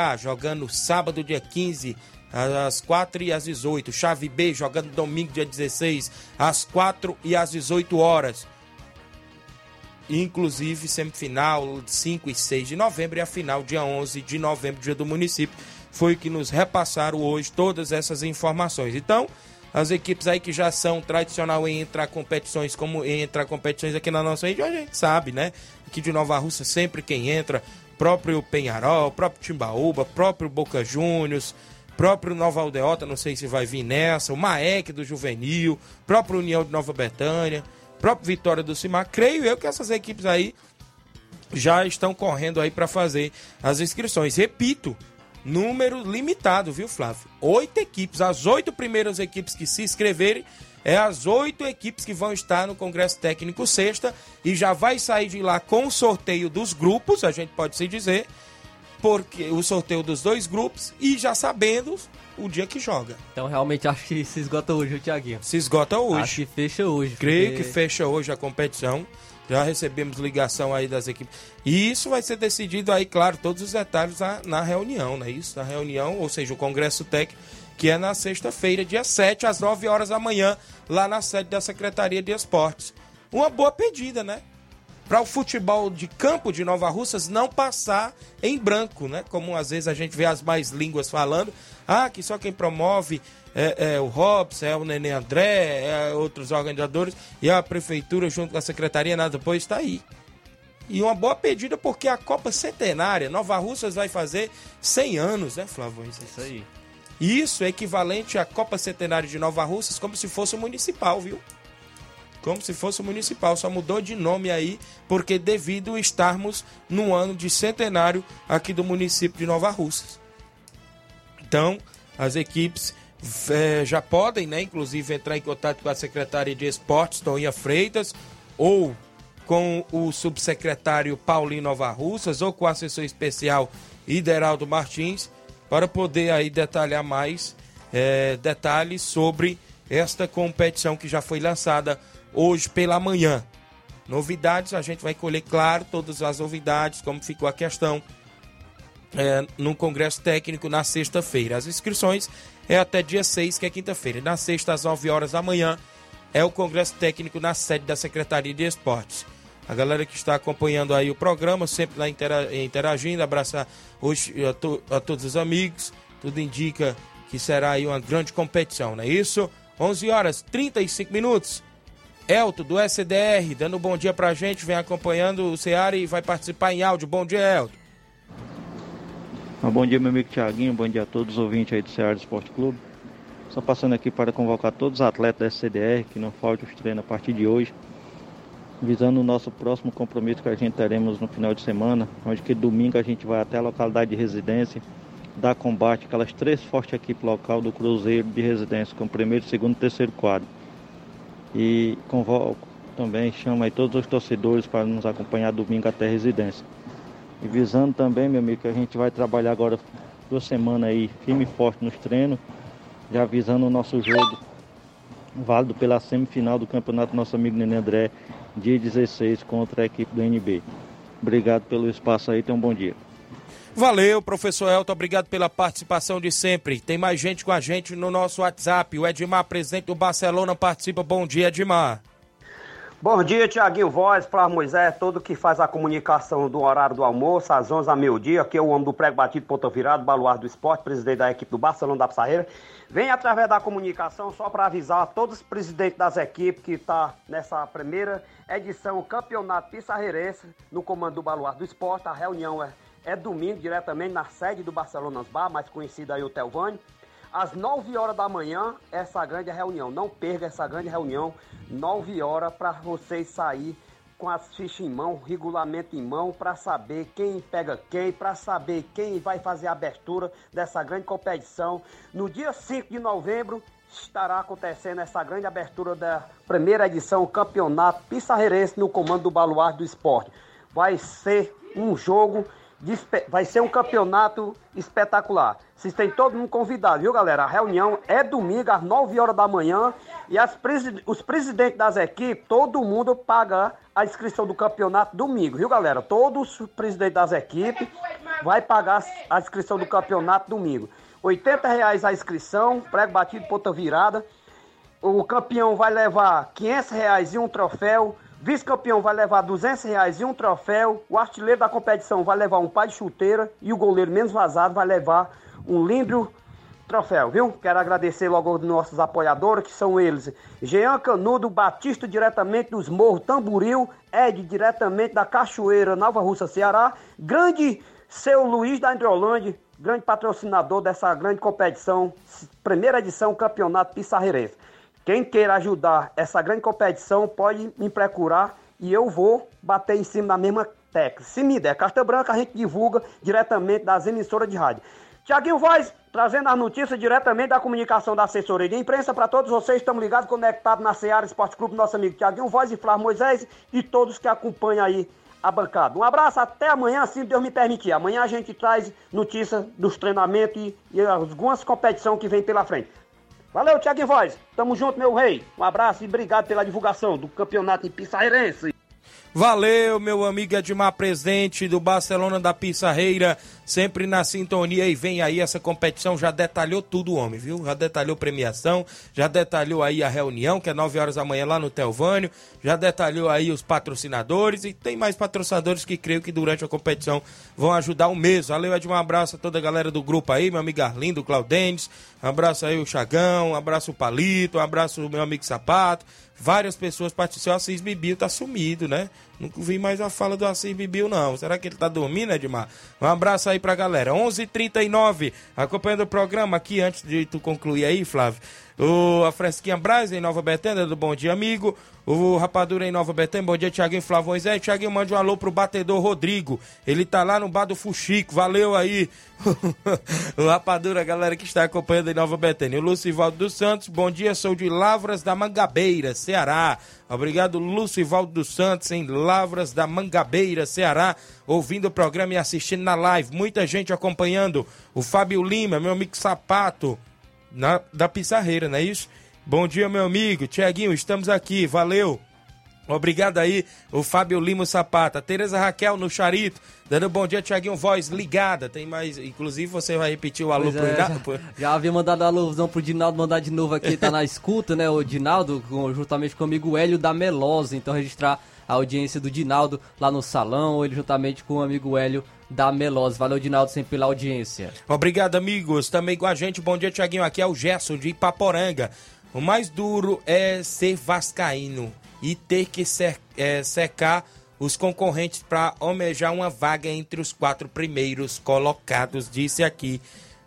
S1: A jogando sábado, dia 15, às 4 e às 18. Chave B jogando domingo, dia 16, às 4 e às 18 horas. Inclusive, semifinal 5 e 6 de novembro e a final dia 11 de novembro, dia do município. Foi que nos repassaram hoje todas essas informações. Então, as equipes aí que já são tradicional em entrar competições, como em entrar competições aqui na nossa região, a gente sabe, né? Aqui de Nova Russa, sempre quem entra, próprio Penharol, próprio Timbaúba, próprio Boca Juniors, próprio Nova Aldeota, não sei se vai vir nessa, o Maek do Juvenil, próprio União de Nova Betânia, próprio Vitória do Cimar. Creio eu que essas equipes aí já estão correndo aí para fazer as inscrições. Repito, número limitado, viu, Flávio? Oito equipes, as oito primeiras equipes que se inscreverem, é as oito equipes que vão estar no Congresso Técnico sexta e já vai sair de lá com o sorteio dos grupos, a gente pode se dizer, porque o sorteio dos dois grupos e já sabendo o dia que joga.
S2: Então realmente acho que se esgota hoje, o Thiaguinho.
S1: Se esgota hoje.
S2: Acho que fecha hoje.
S1: Creio
S2: porque-
S1: que fecha hoje a competição. Já recebemos ligação aí das equipes. E isso vai ser decidido aí, claro, todos os detalhes na, na reunião, né? Isso, na reunião, ou seja, o Congresso Técnico, que é na sexta-feira, dia 7, às 9 horas da manhã, lá na sede da Secretaria de Esportes. Uma boa pedida, né? Para o futebol de campo de Nova Russas não passar em branco, né? Como às vezes a gente vê as mais línguas falando. Ah, que só quem promove é, é o Robson, é o Nenê André, é outros organizadores, e a prefeitura junto com a secretaria, nada depois está aí. E uma boa pedida porque a Copa Centenária, Nova Russas vai fazer 100 anos, né, Flávio?
S2: Isso aí.
S1: Isso é equivalente à Copa Centenária de Nova Russas, como se fosse o municipal, viu? Como se fosse municipal, só mudou de nome aí, porque devido estarmos no ano de centenário aqui do município de Nova Russas. Então, as equipes eh, já podem, né, inclusive, entrar em contato com a secretária de Esportes, Toninha Freitas, ou com o subsecretário Paulinho Nova Russas, ou com o assessor especial Ideraldo Martins, para poder aí detalhar mais eh, detalhes sobre esta competição que já foi lançada hoje pela manhã. Novidades, a gente vai colher, claro, todas as novidades, como ficou a questão é, no Congresso Técnico na sexta-feira. As inscrições é até dia 6, que é quinta-feira. Na sexta, às 9 horas da manhã, é o Congresso Técnico na sede da Secretaria de Esportes. A galera que está acompanhando aí o programa, sempre lá intera- interagindo, abraçar hoje a, to- a todos os amigos. Tudo indica que será aí uma grande competição, não é isso? 11 horas 35 minutos. Elton, do SDR, dando um bom dia pra gente, vem acompanhando o Ceará e vai participar em áudio. Bom dia, Elton.
S6: Um bom dia, meu amigo Tiaguinho. Bom dia a todos os ouvintes aí do Ceará Esporte Clube. Só passando aqui para convocar todos os atletas da SCDR, que não falte os treinos a partir de hoje, visando o nosso próximo compromisso que a gente teremos no final de semana, onde que domingo a gente vai até a localidade de residência, dar combate aquelas três fortes equipes local do Cruzeiro de residência, com primeiro, segundo e terceiro quadro. E convoco também, chamo aí todos os torcedores para nos acompanhar domingo até a residência. E visando também, meu amigo, que a gente vai trabalhar agora duas semanas aí, firme e forte nos treinos, já visando o nosso jogo válido pela semifinal do campeonato nosso amigo Nenê André, dia 16, contra a equipe do NB. Obrigado pelo espaço aí, tenha um bom dia.
S1: Valeu, professor Elton, obrigado pela participação de sempre. Tem mais gente com a gente no nosso WhatsApp. O Edmar, presidente do Barcelona, participa. Bom dia, Edmar.
S7: Bom dia, Tiaguinho Voz, Flávio Moisés, todo que faz a comunicação do horário do almoço, às 11 a meio-dia, que é o homem do prego batido, ponta virado, baluar do esporte, presidente da equipe do Barcelona da Pissarreira. Vem através da comunicação só para avisar a todos os presidentes das equipes que está nessa primeira edição Campeonato Pissarreirense, no comando do baluar do esporte. A reunião é, é domingo, diretamente na sede do Barcelona Bar, mais conhecida aí o Telvânio. Às 9 horas da manhã, essa grande reunião. Não perca essa grande reunião, 9 horas, para vocês sair com as fichas em mão, regulamento em mão, para saber quem pega quem, para saber quem vai fazer a abertura dessa grande competição. No dia 5 de novembro, estará acontecendo essa grande abertura da primeira edição Campeonato Pissarreirense no comando do Baluarte do Esporte. Vai ser um jogo vai ser um campeonato espetacular. Vocês têm todo mundo convidado, viu, galera? A reunião é domingo às 9 horas da manhã e os presidentes das equipes, todo mundo paga a inscrição do campeonato domingo, viu, galera? Todos os presidentes das equipes vai pagar a inscrição do campeonato domingo. 80 reais a inscrição, prego batido, ponta virada. O campeão vai levar 500 reais e um troféu. Vice-campeão vai levar 200 reais e um troféu. O artilheiro da competição vai levar um pai de chuteira. E o goleiro menos vazado vai levar um lindo troféu, viu? Quero agradecer logo aos nossos apoiadores, que são eles. Jean Canudo, Batista diretamente dos Morros Tamburil. Ed diretamente da Cachoeira, Nova Russa, Ceará. Grande seu Luiz da Androlândia, grande patrocinador dessa grande competição. Primeira edição, Campeonato Pissarreirense. Quem queira ajudar essa grande competição pode me procurar e eu vou bater em cima da mesma tecla. Se me der carta branca, a gente divulga diretamente das emissoras de rádio. Tiaguinho Voz, trazendo as notícias diretamente da comunicação da assessoria de imprensa para todos vocês. Estamos ligados, conectados na Seara Esporte Clube, nosso amigo Tiaguinho Voz e Flávio Moisés e todos que acompanham aí a bancada. Um abraço, até amanhã, se Deus me permitir. Amanhã a gente traz notícias dos treinamentos e, e algumas competições que vem pela frente. Valeu, Tiaguinho Voz. Tamo junto, meu rei. Um abraço e obrigado pela divulgação do campeonato em Pissarreirense.
S1: Valeu, meu amigo Edmar, presidente do Barcelona da Pissarreira, sempre na sintonia e vem aí essa competição, já detalhou tudo, homem, viu? Já detalhou premiação, já detalhou aí a reunião, que é 9 horas da manhã lá no Telvânio, já detalhou aí os patrocinadores e tem mais patrocinadores que creio que durante a competição vão ajudar o mesmo. Valeu, Edmar, abraço a toda a galera do grupo aí, meu amigo Arlindo, Claudentes, um abraço aí o Chagão, abraço o Palito, abraço o meu amigo Sapato, várias pessoas participaram. O Assis Bibil tá sumido, né? Nunca vi mais a fala do Assis Bibil, não. Será que ele tá dormindo, Edmar? Um abraço aí pra galera. 11:39 h 39 acompanhando o programa aqui, antes de tu concluir aí, Flávio. O, a Fresquinha Braz em Nova Betânia, do Bom Dia Amigo. O Rapadura em Nova Betânia, bom dia, Tiaguinho Flávio Moisés. Tiaguinho, mande um alô pro batedor Rodrigo. Ele tá lá no bar do Fuxico. Valeu aí. o Rapadura, galera que está acompanhando em Nova Betânia. O Lucivaldo dos Santos, bom dia, sou de Lavras da Mangabeira, Ceará. Obrigado, Lucivaldo dos Santos, em Lavras da Mangabeira, Ceará, ouvindo o programa e assistindo na live. Muita gente acompanhando. O Fábio Lima, meu amigo Sapato, na, da Pissarreira, não é isso? Bom dia, meu amigo. Tiaguinho, estamos aqui. Valeu. Obrigado aí, o Fábio Lima Sapata. Tereza Raquel no Charito, dando bom dia, Tiaguinho Voz, ligada. Tem mais, inclusive você vai repetir o alô
S2: Pois
S1: pro
S2: é, já, já havia mandado a alusão pro Dinaldo mandar de novo aqui, tá na escuta, né? O Dinaldo, juntamente com o amigo Hélio da Melosa. Então registrar a audiência do Dinaldo lá no salão, ele juntamente com o amigo Hélio da Melosa. Valeu, Dinaldo, sempre pela audiência.
S1: Obrigado, amigos. Também com a gente, bom dia, Tiaguinho. Aqui é o Gerson de Ipaporanga. O mais duro é ser vascaíno e ter que ser- é, secar os concorrentes para almejar uma vaga entre os quatro primeiros colocados, disse aqui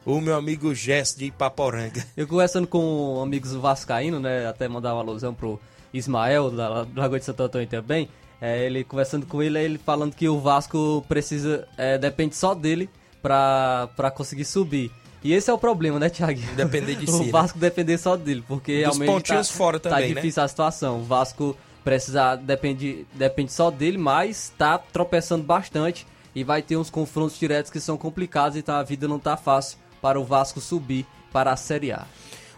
S1: o meu amigo Gerson de Ipaporanga.
S2: Eu conversando com amigos vascaínos, né? Até mandar uma alusão pro Ismael, da Lagoa de Santo Antônio também. É, ele conversando com ele, ele falando que o Vasco precisa. é, depende só dele pra, pra conseguir subir. E esse é o problema, né, Thiago?
S1: Depender de
S2: o
S1: si, né?
S2: Vasco depender só dele, porque
S1: Dos
S2: realmente
S1: pontinhos
S2: tá,
S1: fora
S2: tá
S1: também, né?
S2: difícil a situação. O Vasco precisa depende depende só dele, mas tá tropeçando bastante e vai ter uns confrontos diretos que são complicados, então a vida não tá fácil para o Vasco subir para a Série A.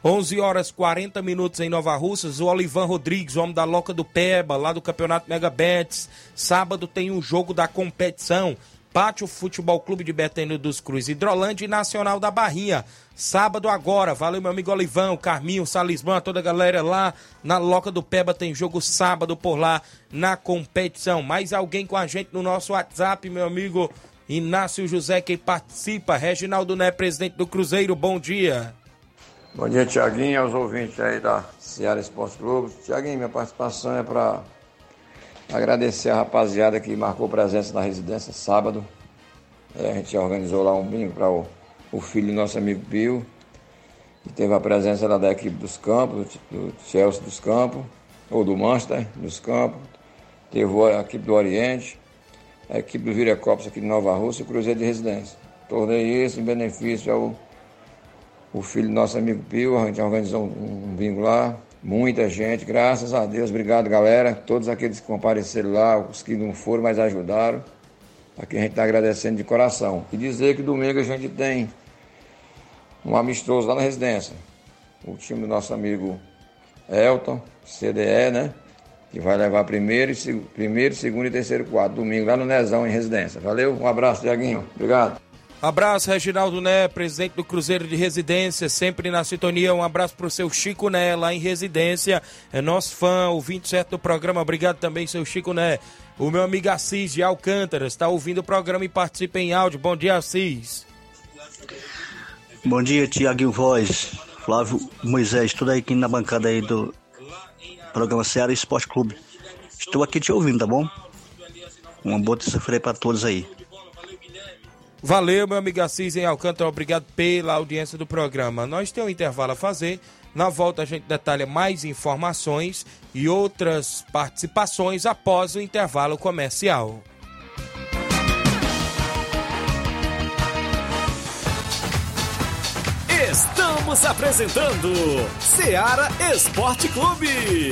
S1: 11 horas 40 minutos em Nova Russas. O Olivan Rodrigues, o homem da Loca do Peba, lá do Campeonato Mega Bets. Sábado tem um jogo da competição. Pátio Futebol Clube de Betânia dos Cruz, Hidrolândia e Nacional da Barrinha. Sábado agora. Valeu, meu amigo Olivão, Carminho, Salismã, toda a galera lá na Loca do Peba. Tem jogo sábado por lá na competição. Mais alguém com a gente no nosso WhatsApp, meu amigo Inácio José, que participa. Reginaldo Né, presidente do Cruzeiro, bom dia.
S8: Bom dia, Tiaguinho, aos ouvintes aí da Seara Esporte Clube. Tiaguinho, minha participação é para agradecer a rapaziada que marcou presença na residência sábado. É, a gente organizou lá um bingo para o, o filho do nosso amigo Bill. E teve a presença da equipe dos campos, do Chelsea dos campos, ou do Manchester dos campos. Teve a equipe do Oriente, a equipe do Viracopos aqui de Nova Rússia e o Cruzeiro de Residência. Tornei esse em benefício ao o filho do nosso amigo Pio, a gente organizou um, bingo lá, muita gente, graças a Deus, obrigado galera, todos aqueles que compareceram lá, os que não foram, mas ajudaram. a quem a gente está agradecendo de coração. E dizer que domingo a gente tem um amistoso lá na residência. O time do nosso amigo Elton, CDE, né? Que vai levar primeiro, primeiro, segundo e terceiro quadro, domingo, lá no Nezão, em residência. Valeu, um abraço, Tiaguinho. Obrigado.
S1: Abraço, Reginaldo Né, presidente do Cruzeiro de Residência, sempre na sintonia. Um abraço pro seu Chico Né, lá em Residência. É nosso fã, ouvinte certo do programa. Obrigado também, seu Chico Né. O meu amigo Assis de Alcântara está ouvindo o programa e participa em áudio. Bom dia, Assis.
S9: Bom dia, Tiaguinho Voz, Flávio Moisés, tudo aí aqui na bancada aí do programa Ceará Esporte Clube. Estou aqui te ouvindo, tá bom? Uma boa terça-feira pra todos aí.
S1: Valeu, meu amigo Assis em Alcântara. Obrigado pela audiência do programa. Nós temos um intervalo a fazer. Na volta a gente detalha mais informações e outras participações após o intervalo comercial.
S5: Estamos apresentando Seara Esporte Clube.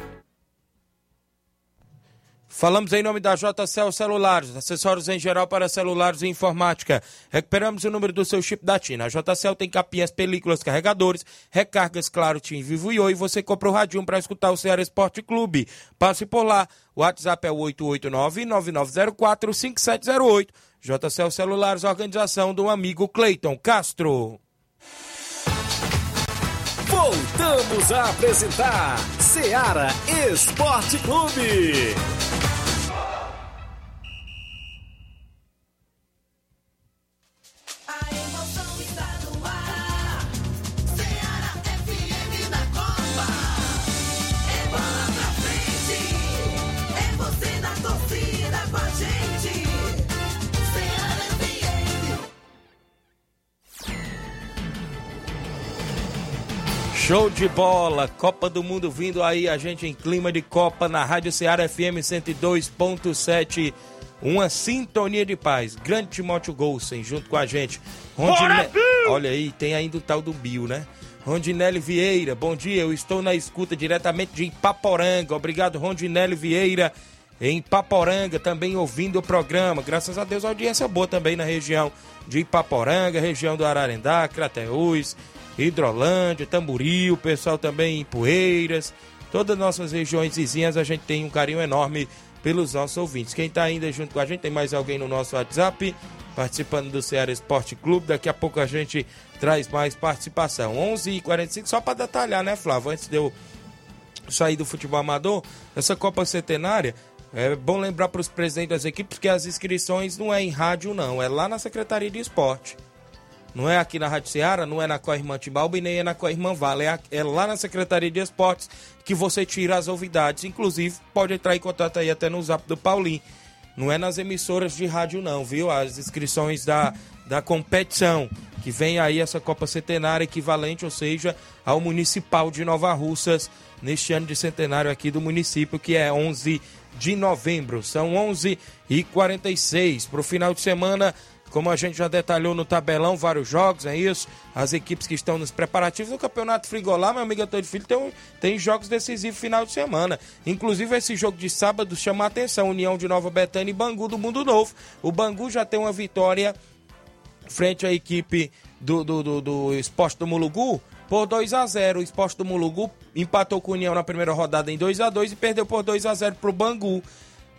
S1: Falamos em nome da JCL Celulares, acessórios em geral para celulares e informática. Recuperamos o número do seu chip da Tina. A JCL tem capinhas, películas, carregadores, recargas, claro, Tim Vivo e Oi. Você compra o radinho para escutar o Ceará Esporte Clube. Passe por lá. O WhatsApp é o 889-9904-5708. JCL Celulares, organização do amigo Cleiton Castro.
S5: Voltamos a apresentar Seara Esporte Clube.
S1: Show de bola, Copa do Mundo vindo aí, a gente em clima de Copa na Rádio Ceará FM 102.7. Uma sintonia de paz. Grande Timóteo Golsen junto com a gente.
S10: Bill!
S1: Olha aí, tem ainda o tal do Bill, né? Rondinelli Vieira, bom dia. Eu estou na escuta diretamente de Ipaporanga. Obrigado, Rondinelli Vieira, em Ipaporanga, também ouvindo o programa. Graças a Deus, a audiência boa também na região de Ipaporanga, região do Ararendá, Crateús, Hidrolândia, Tamboril, o pessoal também em Poeiras. Todas as nossas regiões vizinhas, a gente tem um carinho enorme pelos nossos ouvintes. Quem está ainda junto com a gente, tem mais alguém no nosso WhatsApp participando do Ceará Esporte Clube. Daqui a pouco a gente traz mais participação. 11h45, só para detalhar, né, Flávio? Antes de eu sair do futebol amador, essa Copa Centenária, é bom lembrar para os presidentes das equipes que as inscrições não é em rádio, não, é lá na Secretaria de Esporte. Não é aqui na Rádio Ceará, não é na Coirmã Timbalba e nem é na Coirmã Vale. É, é lá na Secretaria de Esportes que você tira as novidades. Inclusive, pode entrar em contato aí até no zap do Paulinho. Não é nas emissoras de rádio, não, viu? As inscrições da, da competição, que vem aí essa Copa Centenária equivalente, ou seja, ao Municipal de Nova Russas, neste ano de centenário aqui do município, que é 11 de novembro. São 11 e 46 para o final de semana. Como a gente já detalhou no tabelão, vários jogos, é isso? As equipes que estão nos preparativos do Campeonato Frigolá, meu amigo Antônio Filho, tem, tem jogos decisivos final de semana. Inclusive, esse jogo de sábado chama a atenção: União de Nova Betânia e Bangu do Mundo Novo. O Bangu já tem uma vitória frente à equipe do, do, do, do Esporte do Mulugu por 2 a 0 O Esporte do Mulugu empatou com o União na primeira rodada em 2 a 2 e perdeu por 2 a 0 para o Bangu.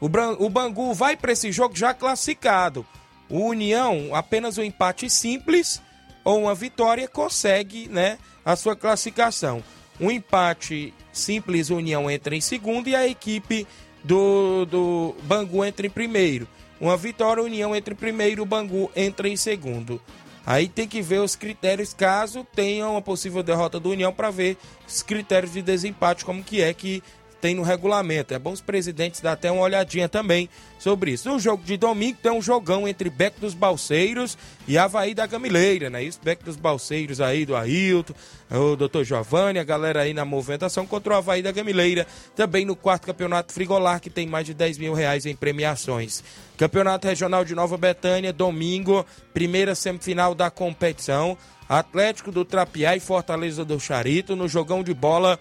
S1: O Bangu vai para esse jogo já classificado. O União, apenas um empate simples ou uma vitória, consegue né, a sua classificação. Um empate simples, União entra em segundo e a equipe do, do Bangu entra em primeiro. Uma vitória, União entra em primeiro, o Bangu entra em segundo. Aí tem que ver os critérios caso tenha uma possível derrota do União para ver os critérios de desempate como que é que tem no regulamento. É bom os presidentes dar até uma olhadinha também sobre isso. No jogo de domingo tem um jogão entre Beco dos Balseiros e Havaí da Gamileira, né? Isso, Beco dos Balseiros aí do Ailton, o doutor Giovanni, a galera aí na movimentação contra o Havaí da Gamileira. Também no quarto campeonato Frigolar, que tem mais de 10 mil reais em premiações. Campeonato Regional de Nova Betânia, domingo, primeira semifinal da competição. Atlético do Trapiá e Fortaleza do Charito no jogão de bola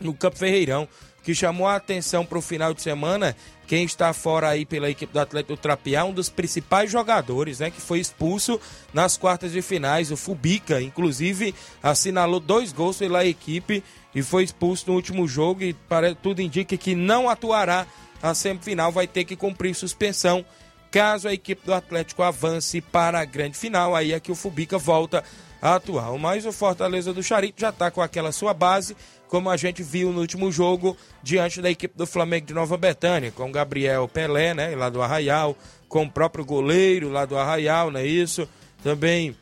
S1: no Campo Ferreirão que chamou a atenção para o final de semana, quem está fora aí pela equipe do Atlético Trapiá, um dos principais jogadores, né, que foi expulso nas quartas de finais, o Fubica, inclusive assinalou dois gols pela equipe e foi expulso no último jogo e tudo indica que não atuará a semifinal, vai ter que cumprir suspensão caso a equipe do Atlético avance para a grande final, aí é que o Fubica volta a atuar. Mas o Fortaleza do Charito já está com aquela sua base, como a gente viu no último jogo, diante da equipe do Flamengo de Nova Betânia, com Gabriel Pelé, né, lá do Arraial, com o próprio goleiro lá do Arraial, não é isso? Também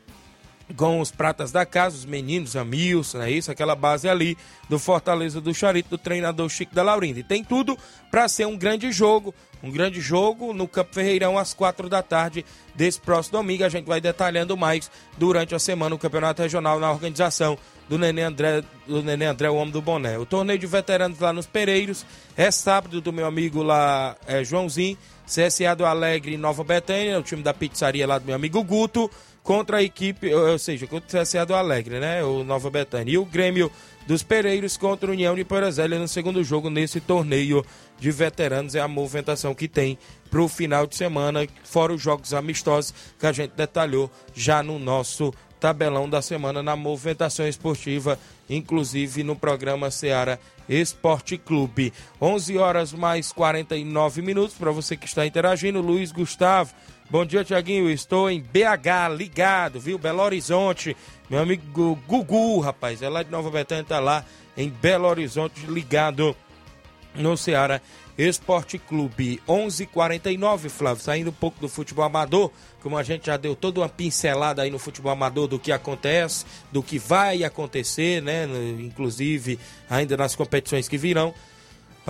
S1: com os pratas da casa, os meninos, Amilson, é isso? Aquela base ali do Fortaleza do Charito, do treinador Chico da Laurinda. E tem tudo para ser um grande jogo, um grande jogo no Campo Ferreirão às quatro da tarde desse próximo domingo. A gente vai detalhando mais durante a semana o Campeonato Regional na organização do Nenê André, do Nenê André, o homem do boné. O torneio de veteranos lá nos Pereiros é sábado do meu amigo lá, é, Joãozinho, CSA do Alegre, Nova Betânia, o time da pizzaria lá do meu amigo Guto, contra a equipe, ou seja, contra o CSA do Alegre, né, o Nova Betânia. E o Grêmio dos Pereiros contra a União de Porazélia no segundo jogo nesse torneio de veteranos. É a movimentação que tem para o final de semana, fora os jogos amistosos que a gente detalhou já no nosso tabelão da semana na movimentação esportiva, inclusive no programa Seara Esporte Clube. 11 horas mais 49 minutos para você que está interagindo. Luiz Gustavo. Bom dia, Tiaguinho. Estou em BH, ligado, viu? Belo Horizonte. Meu amigo Gugu, rapaz, é lá de Nova Betânia, tá lá em Belo Horizonte, ligado no Ceará Esporte Clube. 11:49, Flávio, saindo um pouco do futebol amador, como a gente já deu toda uma pincelada aí no futebol amador do que acontece, do que vai acontecer, né, inclusive ainda nas competições que virão.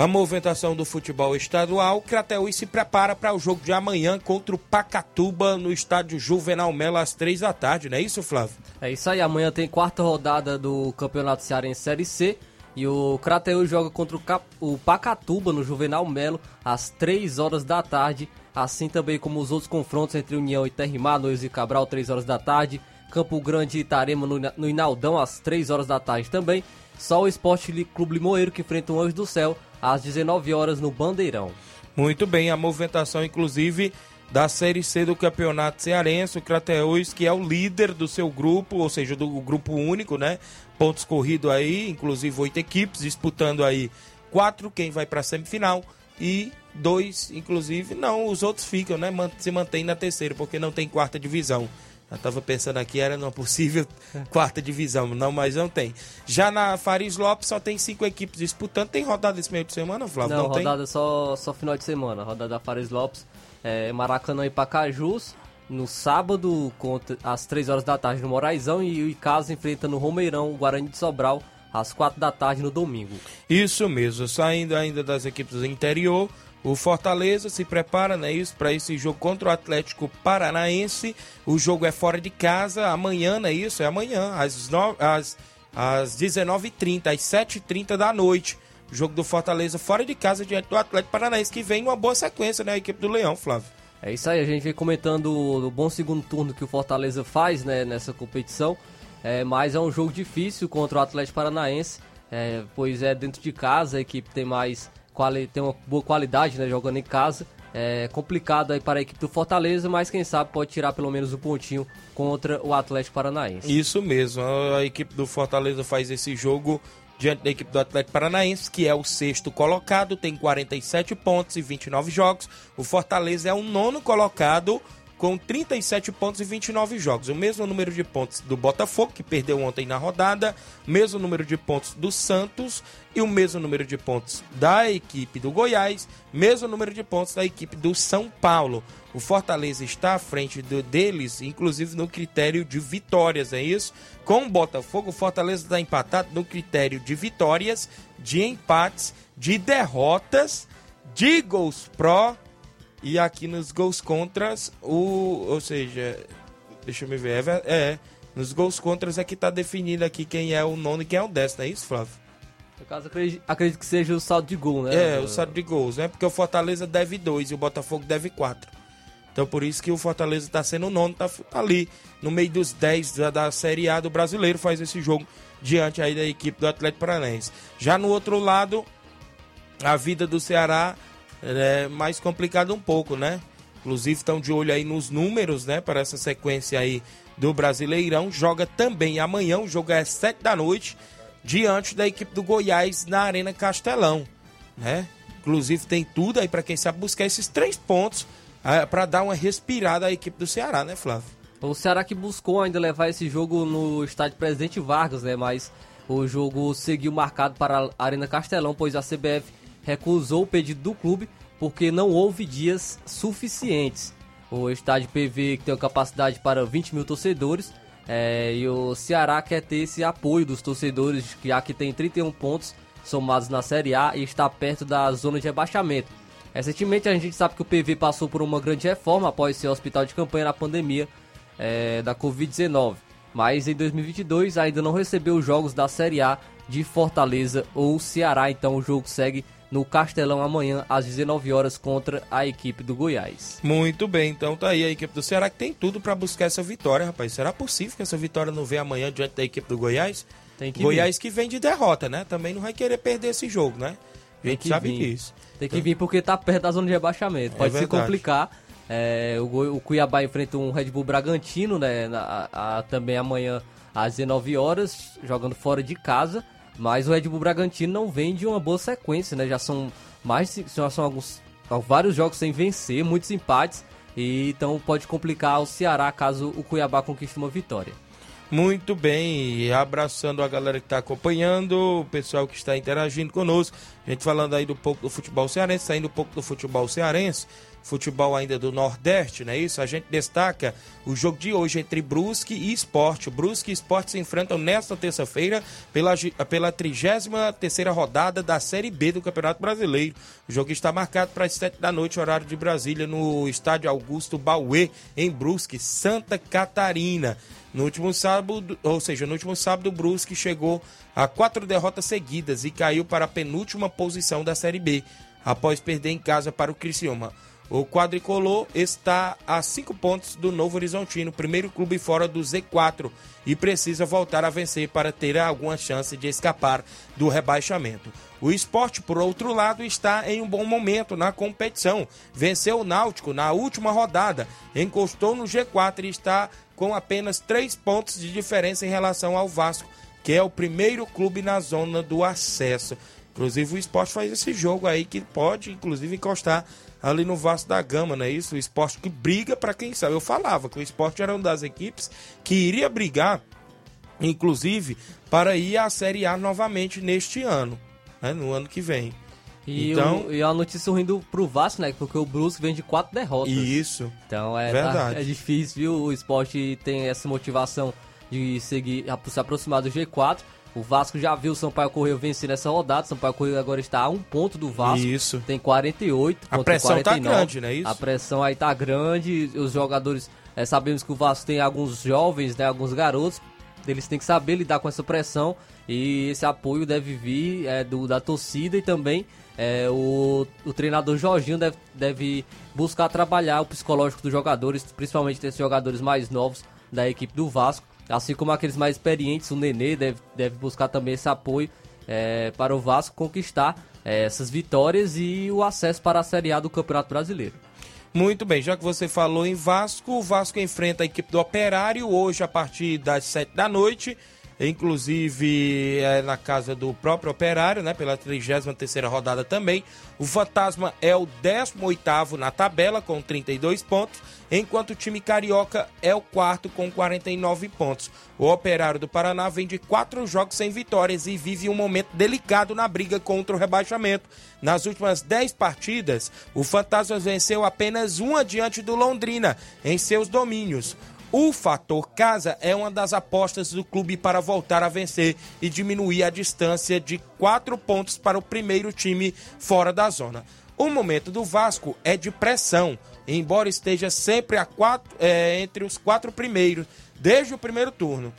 S1: A movimentação do futebol estadual, o Crateús se prepara para o jogo de amanhã contra o Pacatuba no estádio Juvenal Melo às três da tarde, não é isso, Flávio?
S2: É isso aí, amanhã tem quarta rodada do Campeonato Cearense Série C. E o Crateus joga contra o, Cap... o Pacatuba no Juvenal Melo às 3 horas da tarde. Assim também como os outros confrontos entre União e Terrimar, Noiz e Cabral, 3 horas da tarde. Campo Grande e Itarema no, no Inaldão às 3 horas da tarde também. Só o Esporte Clube Limoeiro que enfrenta o Anjo do Céu às 19 horas no Bandeirão.
S1: Muito bem, a movimentação inclusive da Série C do Campeonato Cearense, o Crateus, que é o líder do seu grupo, ou seja, do grupo único, né? Pontos corridos aí, inclusive oito equipes disputando aí quatro, quem vai para a semifinal e dois, inclusive, não, os outros ficam, né? Se mantém na terceira, porque não tem quarta divisão. Eu tava pensando aqui, era uma possível quarta divisão, não, mas não tem. Já na Faris Lopes só tem cinco equipes disputando. Tem rodada esse meio de semana, Flávio?
S2: Não,
S1: Não, tem?
S2: rodada só, só final de semana. Rodada da Fares Lopes, é, Maracanã e Pacajus. No sábado, contra, às 3 horas da tarde no Moraizão. E o Icasa enfrenta no Romeirão o Guarani de Sobral às 4 da tarde no domingo.
S1: Isso mesmo, saindo ainda das equipes do interior, o Fortaleza se prepara, né, isso, para esse jogo contra o Atlético Paranaense. O jogo é fora de casa, amanhã, não é isso? É amanhã, às, no, às, às 19h30, às 7h30 da noite. O jogo do Fortaleza fora de casa diante do Atlético Paranaense, que vem uma boa sequência, né, a equipe do Leão, Flávio.
S2: É isso aí, a gente vem comentando o bom segundo turno que o Fortaleza faz né, nessa competição. É, mas é um jogo difícil contra o Atlético Paranaense, é, pois é dentro de casa, a equipe tem mais quali tem uma boa qualidade né, jogando em casa. É complicado aí para a equipe do Fortaleza, mas quem sabe pode tirar pelo menos um pontinho contra o Atlético Paranaense.
S1: Isso mesmo, a, equipe do Fortaleza faz esse jogo diante da equipe do Atlético Paranaense, que é o sexto colocado, tem 47 pontos e 29 jogos. O Fortaleza é o nono colocado com 37 pontos e 29 jogos. O mesmo número de pontos do Botafogo, que perdeu ontem na rodada, mesmo número de pontos do Santos e o mesmo número de pontos da equipe do Goiás, mesmo número de pontos da equipe do São Paulo. O Fortaleza está à frente do- deles, inclusive no critério de vitórias, é isso? Com o Botafogo, o Fortaleza está empatado no critério de vitórias, de empates, de derrotas, de gols pró e aqui nos gols contras, o, ou seja, deixa eu me ver, é, é, nos gols contras é que tá definido aqui quem é o nono e quem é o décimo, não é isso, Flávio?
S2: No caso, acredito, acredito que seja o saldo de gol, né?
S1: É, o saldo de gols, né? Porque o Fortaleza deve dois e o Botafogo deve quatro. Então por isso que o Fortaleza tá sendo o nono, tá, tá ali no meio dos 10 da, da Série A do brasileiro, faz esse jogo diante aí da equipe do Atlético Paranaense. Já no outro lado, a vida do Ceará é mais complicada um pouco, né? Inclusive estão de olho aí nos números, né? Para essa sequência aí do Brasileirão. Joga também amanhã, o jogo é às 7 da noite, diante da equipe do Goiás na Arena Castelão, né? Inclusive tem tudo aí para quem sabe buscar esses três pontos para dar uma respirada à equipe do Ceará, né, Flávio?
S2: O Ceará que buscou ainda levar esse jogo no estádio Presidente Vargas, né? Mas o jogo seguiu marcado para a Arena Castelão, pois a CBF recusou o pedido do clube porque não houve dias suficientes. O estádio PV que tem uma capacidade para 20 mil torcedores é, e o Ceará quer ter esse apoio dos torcedores, que aqui tem 31 pontos somados na Série A e está perto da zona de rebaixamento. Recentemente a gente sabe que o PV passou por uma grande reforma após ser hospital de campanha na pandemia é, da Covid-19. Mas em 2022 ainda não recebeu os jogos da Série A de Fortaleza ou Ceará. Então o jogo segue no Castelão amanhã às 19 horas contra a equipe do Goiás.
S1: Muito bem, então tá aí a equipe do Ceará que tem tudo para buscar essa vitória, rapaz. Será possível que essa vitória não venha amanhã diante da equipe do Goiás?
S2: Tem que
S1: Goiás que vem de derrota, né? Também não vai querer perder esse jogo, né? A gente sabe
S2: vir.
S1: disso.
S2: Tem que vir porque tá perto da zona de rebaixamento.
S1: É
S2: Pode se
S1: verdade.
S2: complicar. É, o, o Cuiabá enfrenta um Red Bull Bragantino, né? na- a- a- também amanhã às 19 horas, jogando fora de casa. Mas o Red Bull Bragantino não vem de uma boa sequência, né? Já são mais já são alguns vários jogos sem vencer, muitos empates. E então pode complicar o Ceará caso o Cuiabá conquiste uma vitória.
S1: Muito bem, abraçando a galera que está acompanhando, o pessoal que está interagindo conosco, a gente falando aí do pouco do futebol cearense, saindo um pouco do futebol cearense, futebol ainda do Nordeste, não é isso? A gente destaca o jogo de hoje entre Brusque e Esporte. Brusque e Esporte se enfrentam nesta terça-feira pela, pela 33ª rodada da Série B do Campeonato Brasileiro. O jogo está marcado para as 7 da noite, horário de Brasília, no estádio Augusto Bauê, em Brusque, Santa Catarina. No último sábado, ou seja, no último sábado, o Brusque chegou a quatro derrotas seguidas e caiu para a penúltima posição da Série B, após perder em casa para o Criciúma. O quadricolor está a cinco pontos do Novo Horizontino, primeiro clube fora do Z4, e precisa voltar a vencer para ter alguma chance de escapar do rebaixamento. O esporte, por outro lado, está em um bom momento na competição. Venceu o Náutico na última rodada, encostou no G4 e está com apenas três pontos de diferença em relação ao Vasco, que é o primeiro clube na zona do acesso. Inclusive o esporte faz esse jogo aí que pode, inclusive, encostar ali no Vasco da Gama, não é isso? O esporte que briga para quem sabe. Eu falava que o esporte era uma das equipes que iria brigar, inclusive, para ir à Série A novamente neste ano, né? no ano que vem.
S2: E,
S1: então,
S2: o- e a notícia ruim do, pro Vasco, né? Porque o Brusque vem de quatro derrotas.
S1: Isso.
S2: Então é,
S1: Verdade.
S2: é difícil, viu? O esporte tem essa motivação de seguir, a- se aproximar do G4. O Vasco já viu o Sampaio Correio vencer nessa rodada. O Sampaio Correio agora está a um ponto do Vasco.
S1: Isso.
S2: Tem 48.
S1: A pressão tá
S2: 49.
S1: grande, não é isso?
S2: A pressão aí tá grande. Os jogadores. é, sabemos que o Vasco tem alguns jovens, né? Alguns garotos. Eles têm que saber lidar com essa pressão. E esse apoio deve vir é, do, da torcida e também é, o, o treinador Jorginho deve, deve buscar trabalhar o psicológico dos jogadores, principalmente desses jogadores mais novos da equipe do Vasco. Assim como aqueles mais experientes, o Nenê deve, deve buscar também esse apoio é, para o Vasco conquistar é, essas vitórias e o acesso para a Série A do Campeonato Brasileiro.
S1: Muito bem, já que você falou em Vasco, o Vasco enfrenta a equipe do Operário hoje a partir das 7 da noite inclusive é, na casa do próprio Operário, né, pela 33ª rodada também. O Fantasma é o 18º na tabela com 32 pontos, enquanto o time carioca é o quarto com 49 pontos. O Operário do Paraná vem de quatro jogos sem vitórias e vive um momento delicado na briga contra o rebaixamento. Nas últimas 10 partidas, o Fantasma venceu apenas uma diante do Londrina em seus domínios. O fator casa é uma das apostas do clube para voltar a vencer e diminuir a distância de quatro pontos para o primeiro time fora da zona. O momento do Vasco é de pressão, embora esteja sempre quatro, é, entre os quatro primeiros desde o primeiro turno.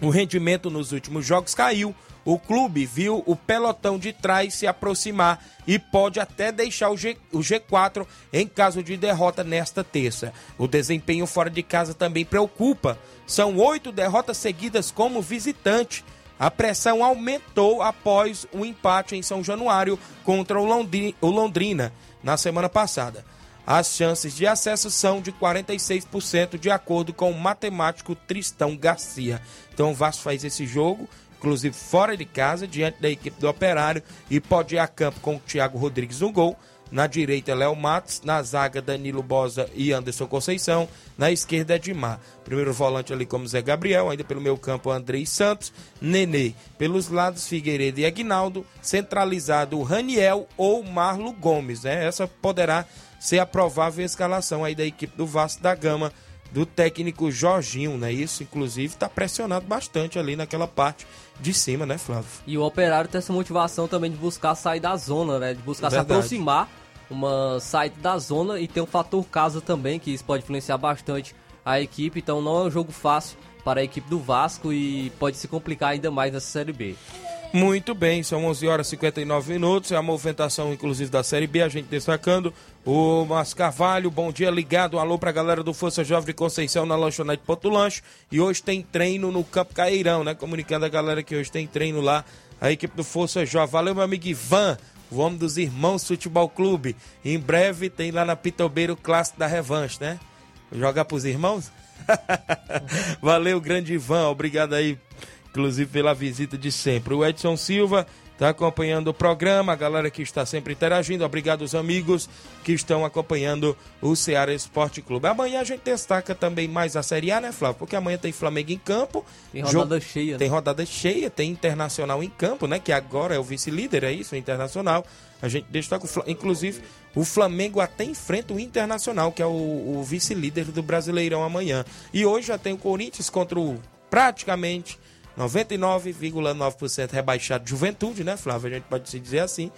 S1: O rendimento nos últimos jogos caiu. O clube viu o pelotão de trás se aproximar e pode até deixar o, G, o G4 em caso de derrota nesta terça. O desempenho fora de casa também preocupa. São oito derrotas seguidas como visitante. A pressão aumentou após o empate em São Januário contra o Londrina, na semana passada. As chances de acesso são de 46%, de acordo com o matemático Tristão Garcia. Então o Vasco faz esse jogo, inclusive fora de casa, diante da equipe do Operário, e pode ir a campo com o Thiago Rodrigues no gol. Na direita, Léo Matos. Na zaga, Danilo Bosa e Anderson Conceição. Na esquerda, Edmar. Primeiro volante ali como Zé Gabriel. Ainda pelo meio campo, Andrei Santos. Nenê. Pelos lados, Figueiredo e Aguinaldo. Centralizado, Raniel ou Marlo Gomes. Né? Essa poderá ser a provável escalação aí da equipe do Vasco da Gama, do técnico Jorginho, né? Isso, inclusive, está pressionado bastante ali naquela parte de cima, né, Flávio?
S2: E o Operário tem essa motivação também de buscar sair da zona, né? De buscar
S1: Verdade.
S2: se aproximar, uma saída da zona e tem um fator casa também, que isso pode influenciar bastante a equipe. Então não é um jogo fácil para a equipe do Vasco e pode se complicar ainda mais nessa Série B.
S1: Muito bem, são 11 horas e 59 minutos. É a movimentação, inclusive, da Série B. A gente destacando o Mascarvalho. Bom dia, ligado. Alô pra galera do Força Jovem de Conceição na Lanchonete Porto Lanche. E hoje tem treino no Campo Caeirão, né? Comunicando a galera que hoje tem treino lá. A equipe do Força Jovem. Valeu, meu amigo Ivan, o homem dos Irmãos Futebol Clube. Em breve tem lá na Pitobeiro o Clássico da Revanche, né? Jogar pros irmãos? Valeu, grande Ivan. Obrigado aí inclusive pela visita de sempre. O Edson Silva está acompanhando o programa, a galera que está sempre interagindo. Obrigado aos amigos que estão acompanhando o Ceará Esporte Clube. Amanhã a gente destaca também mais a Série A, né, Flávio? Porque amanhã tem Flamengo em campo.
S2: Tem rodada cheia, né?
S1: Tem rodada cheia, tem Internacional em campo, né? Que agora é o vice-líder, é isso, o Internacional. A gente destaca, o inclusive, o Flamengo até enfrenta o Internacional, que é o, o vice-líder do Brasileirão amanhã. E hoje já tem o Corinthians contra o praticamente 99,9% rebaixado Juventude, né, Flávio? A gente pode se dizer assim.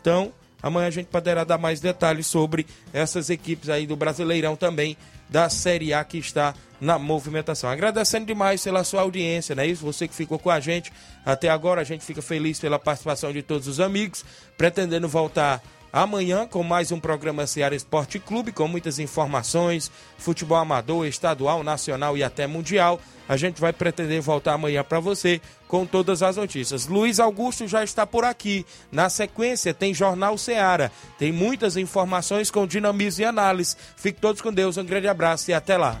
S1: Então, amanhã a gente poderá dar mais detalhes sobre essas equipes aí do Brasileirão também, da Série A que está na movimentação. Agradecendo demais pela sua audiência, né? Isso, você que ficou com a gente até agora, a gente fica feliz pela participação de todos os amigos, pretendendo voltar amanhã com mais um programa Seara Esporte Clube, com muitas informações, futebol amador, estadual, nacional e até mundial. A gente vai pretender voltar amanhã para você com todas as notícias. Luiz Augusto já está por aqui. Na sequência, tem Jornal Seara. Tem muitas informações com dinamismo e análise. Fiquem todos com Deus. Um grande abraço e até lá.